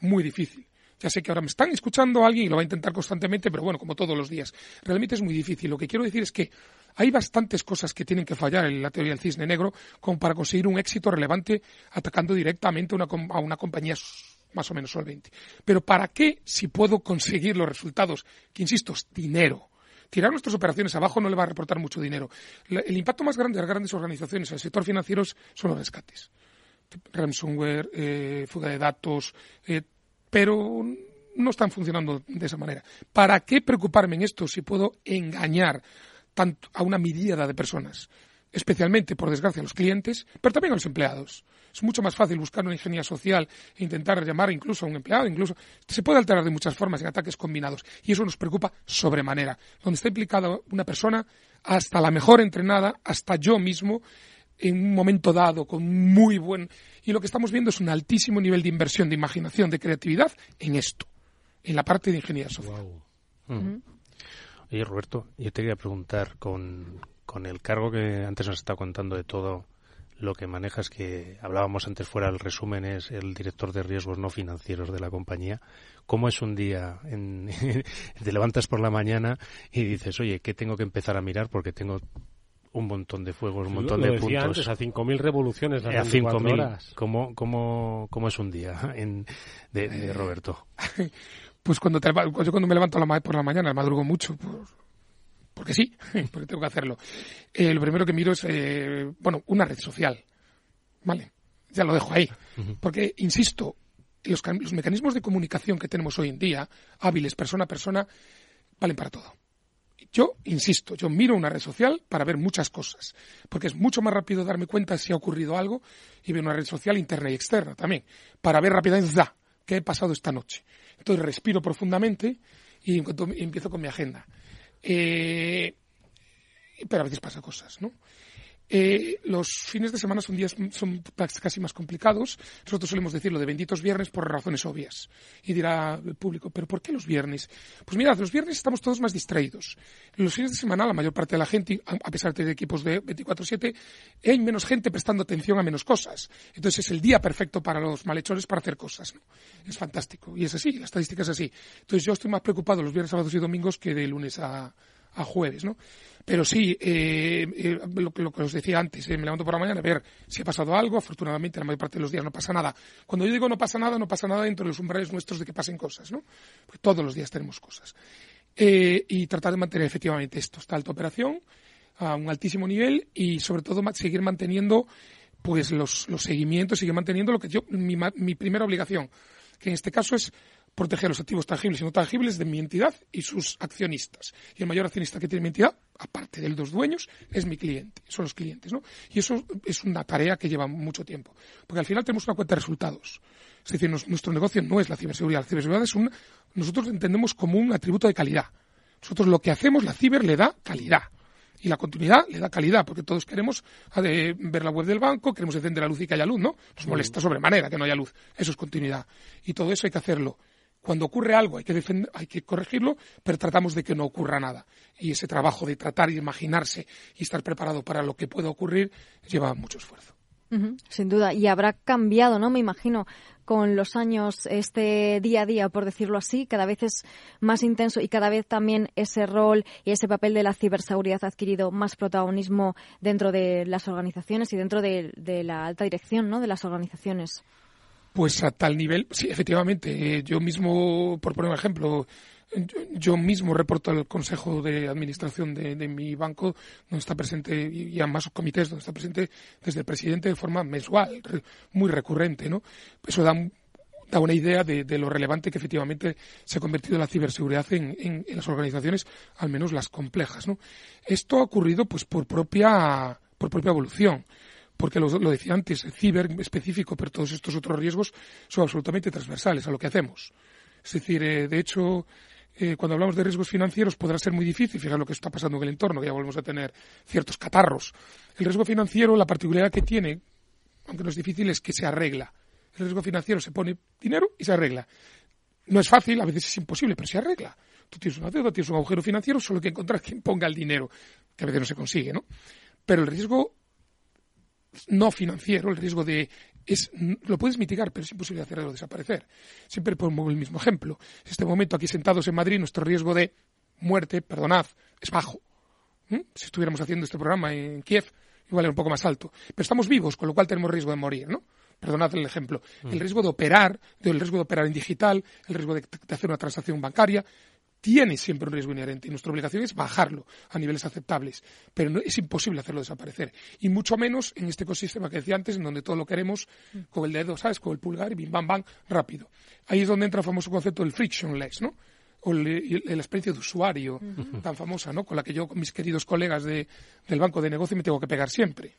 Muy difícil. Ya sé que ahora me están escuchando alguien y lo va a intentar constantemente, pero bueno, como todos los días. Realmente es muy difícil. Lo que quiero decir es que hay bastantes cosas que tienen que fallar en la teoría del cisne negro como para conseguir un éxito relevante atacando directamente a una compañía más o menos solvente. Pero ¿para qué si puedo conseguir los resultados? Que insisto, es dinero. Tirar nuestras operaciones abajo no le va a reportar mucho dinero. El impacto más grande de las grandes organizaciones en el sector financiero son los rescates. Ransomware, eh, fuga de datos, eh, pero no están funcionando de esa manera. ¿Para qué preocuparme en esto si puedo engañar tanto a una miríada de personas, especialmente, por desgracia, a los clientes, pero también a los empleados. Es mucho más fácil buscar una ingeniería social e intentar llamar incluso a un empleado, incluso se puede alterar de muchas formas en ataques combinados y eso nos preocupa sobremanera. Donde está implicada una persona, hasta la mejor entrenada, hasta yo mismo, en un momento dado, con muy buen. Y lo que estamos viendo es un altísimo nivel de inversión, de imaginación, de creatividad en esto, en la parte de ingeniería social. Oye, Roberto, yo te quería preguntar, con, con el cargo que antes nos está contando de todo lo que manejas, que hablábamos antes fuera, el resumen es el director de riesgos no financieros de la compañía. ¿Cómo es un día? En, te levantas por la mañana y dices, oye, ¿qué tengo que empezar a mirar? Porque tengo un montón de fuegos, un montón de puntos. Antes, a 5.000 revoluciones las a 5.000 horas. ¿Cómo, cómo, ¿Cómo es un día en, de, de Roberto? Pues cuando, te, yo cuando me levanto por la mañana, madrugo mucho, porque sí, porque tengo que hacerlo. Eh, lo primero que miro es, eh, bueno, una red social. ¿Vale? Ya lo dejo ahí. Porque, insisto, los, los mecanismos de comunicación que tenemos hoy en día, hábiles persona a persona, valen para todo. Yo insisto, yo miro una red social para ver muchas cosas, porque es mucho más rápido darme cuenta si ha ocurrido algo y ver una red social interna y externa también, para ver rápidamente, da, ¿qué he pasado esta noche? Entonces respiro profundamente y empiezo con mi agenda. Eh, pero a veces pasa cosas, ¿no? Eh, los fines de semana son días son casi más complicados. Nosotros solemos decirlo de benditos viernes por razones obvias. Y dirá el público, ¿pero por qué los viernes? Pues mirad, los viernes estamos todos más distraídos. Los fines de semana, la mayor parte de la gente, a pesar de tener equipos de 24-7, hay menos gente prestando atención a menos cosas. Entonces es el día perfecto para los malhechores para hacer cosas. Es fantástico. Y es así, la estadística es así. Entonces yo estoy más preocupado los viernes, sábados y domingos que de lunes a, a jueves, ¿no? Pero sí, eh, eh, lo, que os decía antes, eh, me levanto por la mañana a ver si ha pasado algo. Afortunadamente, la mayor parte de los días no pasa nada. Cuando yo digo no pasa nada, no pasa nada dentro de los umbrales nuestros de que pasen cosas, ¿no? Todos los días tenemos cosas. Eh, y tratar de mantener efectivamente esto, esta alta operación a un altísimo nivel y sobre todo seguir manteniendo pues los, los seguimientos, seguir manteniendo lo que yo, mi, mi primera obligación, que en este caso es proteger los activos tangibles y no tangibles de mi entidad y sus accionistas. Y el mayor accionista que tiene mi entidad, aparte de los dos dueños, es mi cliente, son los clientes, ¿no? Y eso es una tarea que lleva mucho tiempo. Porque al final tenemos una cuenta de resultados. Es decir, nuestro negocio no es la ciberseguridad. La ciberseguridad es un, nosotros entendemos como un atributo de calidad. Nosotros lo que hacemos, la ciber le da calidad. Y la continuidad le da calidad, porque todos queremos ver la web del banco, queremos encender la luz y que haya luz, ¿no? Nos molesta sobremanera que no haya luz. Eso es continuidad. Y todo eso hay que hacerlo cuando ocurre algo hay que, defender, hay que corregirlo, pero tratamos de que no ocurra nada. Y ese trabajo de tratar y imaginarse y estar preparado para lo que pueda ocurrir lleva mucho esfuerzo. sin duda. Y habrá cambiado, ¿no? Me imagino, con los años este día a día, por decirlo así, cada vez es más intenso y cada vez también ese rol y ese papel de la ciberseguridad ha adquirido más protagonismo dentro de las organizaciones y dentro de, de la alta dirección, ¿no? De las organizaciones. Pues a tal nivel, sí, efectivamente. Eh, yo mismo, por poner un ejemplo, yo mismo reporto al Consejo de Administración de, mi banco, donde está presente, y a más comités, donde está presente desde el presidente de forma mensual, muy recurrente, ¿no? Eso da, da una idea de, lo relevante que efectivamente se ha convertido la ciberseguridad en, en, las organizaciones, al menos las complejas, ¿no? Esto ha ocurrido, pues, por propia, por propia evolución porque lo, decía antes, el ciber específico, pero todos estos otros riesgos son absolutamente transversales a lo que hacemos. Es decir, eh, de hecho, eh, cuando hablamos de riesgos financieros podrá ser muy difícil, fijar lo que está pasando en el entorno, que ya volvemos a tener ciertos catarros. El riesgo financiero, la particularidad que tiene, aunque no es difícil, es que se arregla. El riesgo financiero se pone dinero y se arregla. No es fácil, a veces es imposible, pero se arregla. Tú tienes una deuda, tienes un agujero financiero, solo hay que encontrar quien ponga el dinero, que a veces no se consigue, ¿no? Pero el riesgo no financiero, el riesgo de es, lo puedes mitigar, pero es imposible hacerlo desaparecer. Siempre pongo el mismo ejemplo. En este momento, aquí sentados en Madrid, nuestro riesgo de muerte, perdonad, es bajo. ¿Mm? Si estuviéramos haciendo este programa en Kiev, igual era un poco más alto. Pero estamos vivos, con lo cual tenemos riesgo de morir, ¿no? Perdonad el ejemplo. El mm. riesgo de operar, el riesgo de operar en digital, el riesgo de hacer una transacción bancaria, tiene siempre un riesgo inherente y nuestra obligación es bajarlo a niveles aceptables, pero no, es imposible hacerlo desaparecer. Y mucho menos en este ecosistema que decía antes, en donde todo lo queremos con el dedo, ¿sabes? Con el pulgar y bim, bam, bam, rápido. Ahí es donde entra el famoso concepto del frictionless, ¿no? O la experiencia de usuario tan famosa, ¿no? Con la que yo, con mis queridos colegas de, del banco de negocio, me tengo que pegar siempre.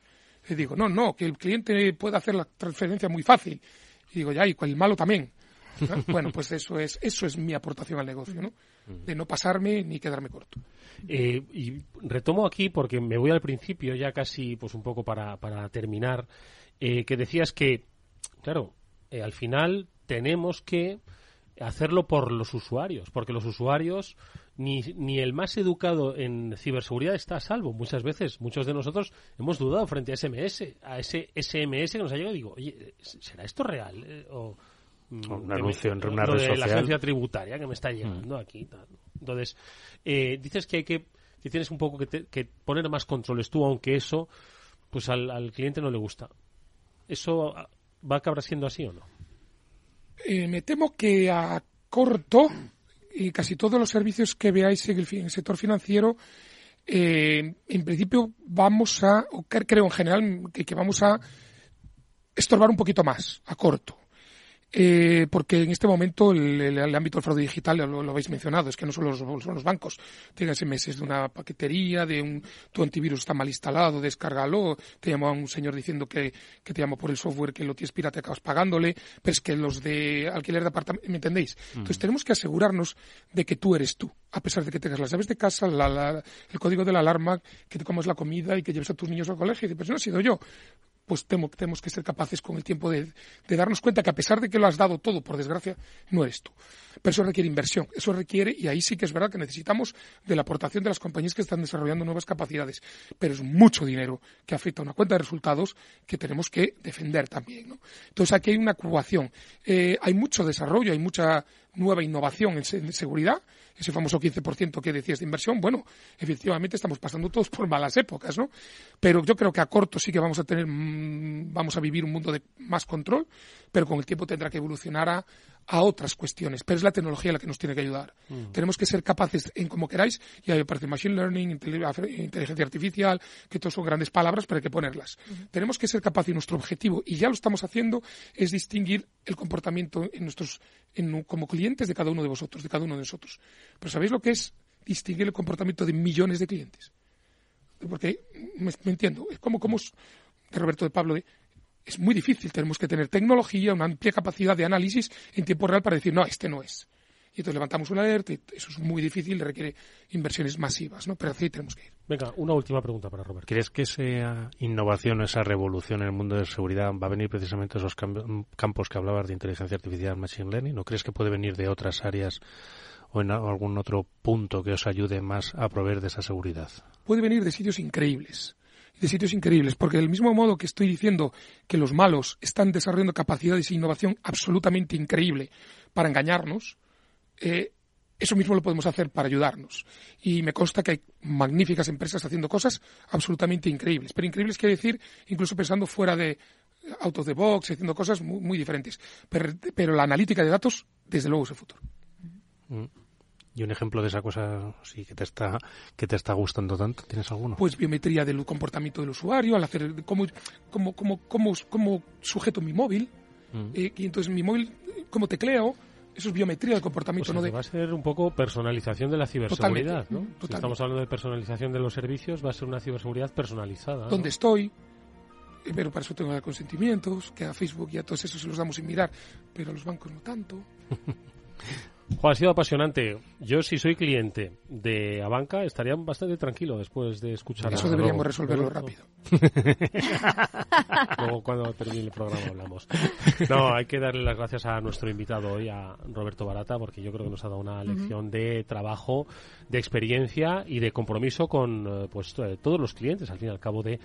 Le digo, no, no, que el cliente pueda hacer la transferencia muy fácil. Y digo, ya, y con el malo también. Bueno, pues eso es, eso es mi aportación al negocio, ¿no? De no pasarme ni quedarme corto. Eh, y retomo aquí porque me voy al principio, ya casi pues un poco para, para terminar, eh, que decías que, claro, eh, al final tenemos que hacerlo por los usuarios, porque los usuarios ni, ni el más educado en ciberseguridad está a salvo. Muchas veces, muchos de nosotros hemos dudado frente a SMS, a ese SMS que nos ha llegado y digo, oye, ¿será esto real? O, un anuncio en una red social. la agencia tributaria que me está llegando mm. aquí. Entonces, eh, dices que hay que, que tienes un poco que, poner más controles tú, aunque eso, pues al, cliente no le gusta. ¿Eso va a acabar siendo así o no? Eh, me temo que a corto, y casi todos los servicios que veáis en el, sector financiero, eh, en principio vamos a, o creo en general que, que vamos a estorbar un poquito más a corto eh, porque en este momento el, ámbito del fraude digital, lo, lo, habéis mencionado, es que no solo los, son los bancos, tienes meses de una paquetería, de un, tu antivirus está mal instalado, descárgalo, te llama un señor diciendo que, que te llama por el software que lo tienes pirata acabas pagándole, pero es que los de alquiler de apartamento, ¿me entendéis? Entonces tenemos que asegurarnos de que tú eres tú, a pesar de que tengas las llaves de casa, el código de la alarma, que te comas la comida y que lleves a tus niños al colegio, y dices, pero no he sido yo pues tenemos que ser capaces con el tiempo de, darnos cuenta que a pesar de que lo has dado todo, por desgracia, no eres tú. Pero eso requiere inversión, eso requiere, y ahí sí que es verdad que necesitamos de la aportación de las compañías que están desarrollando nuevas capacidades, pero es mucho dinero que afecta a una cuenta de resultados que tenemos que defender también. ¿no? Entonces aquí hay una cubación, eh, hay mucho desarrollo, hay mucha nueva innovación en seguridad, ese famoso 15% que decías de inversión, bueno, efectivamente estamos pasando todos por malas épocas, ¿no? Pero yo creo que a corto sí que vamos a tener, mm, vamos a vivir un mundo de más control, pero con el tiempo tendrá que evolucionar a, a otras cuestiones, pero es la tecnología la que nos tiene que ayudar. Mm. Tenemos que ser capaces, en como queráis, y ahí aparece Machine Learning, inteligencia artificial, que todos son grandes palabras, pero hay que ponerlas. Tenemos que ser capaces, y nuestro objetivo, y ya lo estamos haciendo, es distinguir el comportamiento en nuestros, en, como clientes de cada uno de vosotros, de cada uno de nosotros. Pero ¿sabéis lo que es distinguir el comportamiento de millones de clientes? Porque, me, entiendo, es como, como de Roberto de Pablo, de, es muy difícil. Tenemos que tener tecnología, una amplia capacidad de análisis en tiempo real para decir, no, este no es. Y entonces levantamos una alerta y eso es muy difícil, requiere inversiones masivas, ¿no? Pero así tenemos que ir. Venga, una última pregunta para Robert. ¿Crees que esa innovación, esa revolución en el mundo de seguridad va a venir precisamente de esos campos que hablabas de inteligencia artificial, machine learning? ¿O crees que puede venir de otras áreas o en algún otro punto que os ayude más a proveer de esa seguridad? Puede venir de sitios increíbles de sitios increíbles, porque del mismo modo que estoy diciendo que los malos están desarrollando capacidades e innovación absolutamente increíble para engañarnos, eh, eso mismo lo podemos hacer para ayudarnos. Y me consta que hay magníficas empresas haciendo cosas absolutamente increíbles. Pero increíbles quiere decir incluso pensando fuera de autos de box, haciendo cosas muy, diferentes. Pero, la analítica de datos, desde luego, es el futuro. Mm. ¿Y un ejemplo de esa cosa sí, que te está que te está gustando tanto? ¿Tienes alguno? Pues biometría del comportamiento del usuario, al hacer cómo, cómo, cómo, cómo, sujeto mi móvil, mm. eh, y entonces mi móvil, cómo tecleo, eso es biometría del comportamiento. ¿no? de... Va a ser un poco personalización de la ciberseguridad, ¿no? Si estamos hablando de personalización de los servicios, va a ser una ciberseguridad personalizada. ¿Dónde estoy? Eh, pero para eso tengo que dar consentimientos, que a Facebook y a todos esos se los damos sin mirar, pero a los bancos no tanto. Juan, ha sido apasionante. Yo, si soy cliente de Abanca, estaría bastante tranquilo después de escuchar Eso deberíamos resolverlo rápido. Luego, cuando termine el programa, hablamos. No, hay que darle las gracias a nuestro invitado hoy, a Roberto Barata, porque yo creo que nos ha dado una lección de trabajo, de experiencia y de compromiso con eh, pues, eh, todos los clientes, al fin y al cabo, de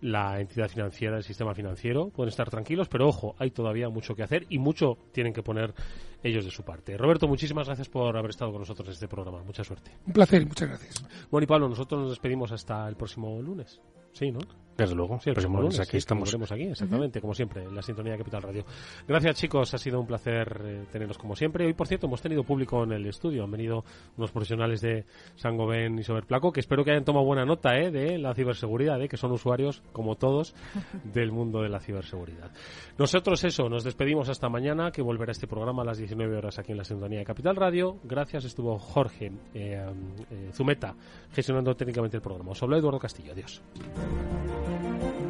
la entidad financiera, el sistema financiero. Pueden estar tranquilos, pero ojo, hay todavía mucho que hacer y mucho tienen que poner ellos de su parte. Roberto, muchísimas gracias por haber estado con nosotros en este programa. Mucha suerte. Un placer muchas gracias. Bueno, y Pablo, nosotros nos despedimos hasta el próximo lunes. Sí, ¿no? Desde luego. Sí, el próximo lunes. Aquí estamos. aquí, exactamente, como siempre, en la sintonía de Capital Radio. Gracias, chicos. Ha sido un placer eh, tenerlos como siempre. Hoy, por cierto, hemos tenido público en el estudio. Han venido unos profesionales de Sangoven y Soberplaco que espero que hayan tomado buena nota eh, de la ciberseguridad, eh, que son usuarios, como todos, del mundo de la ciberseguridad. Nosotros, eso, nos despedimos hasta mañana, que volverá este programa a las 19 horas aquí en la sintonía de Capital Radio. Gracias. Estuvo Jorge Zumeta gestionando técnicamente el programa. Os habló Eduardo Castillo. Adiós. thank you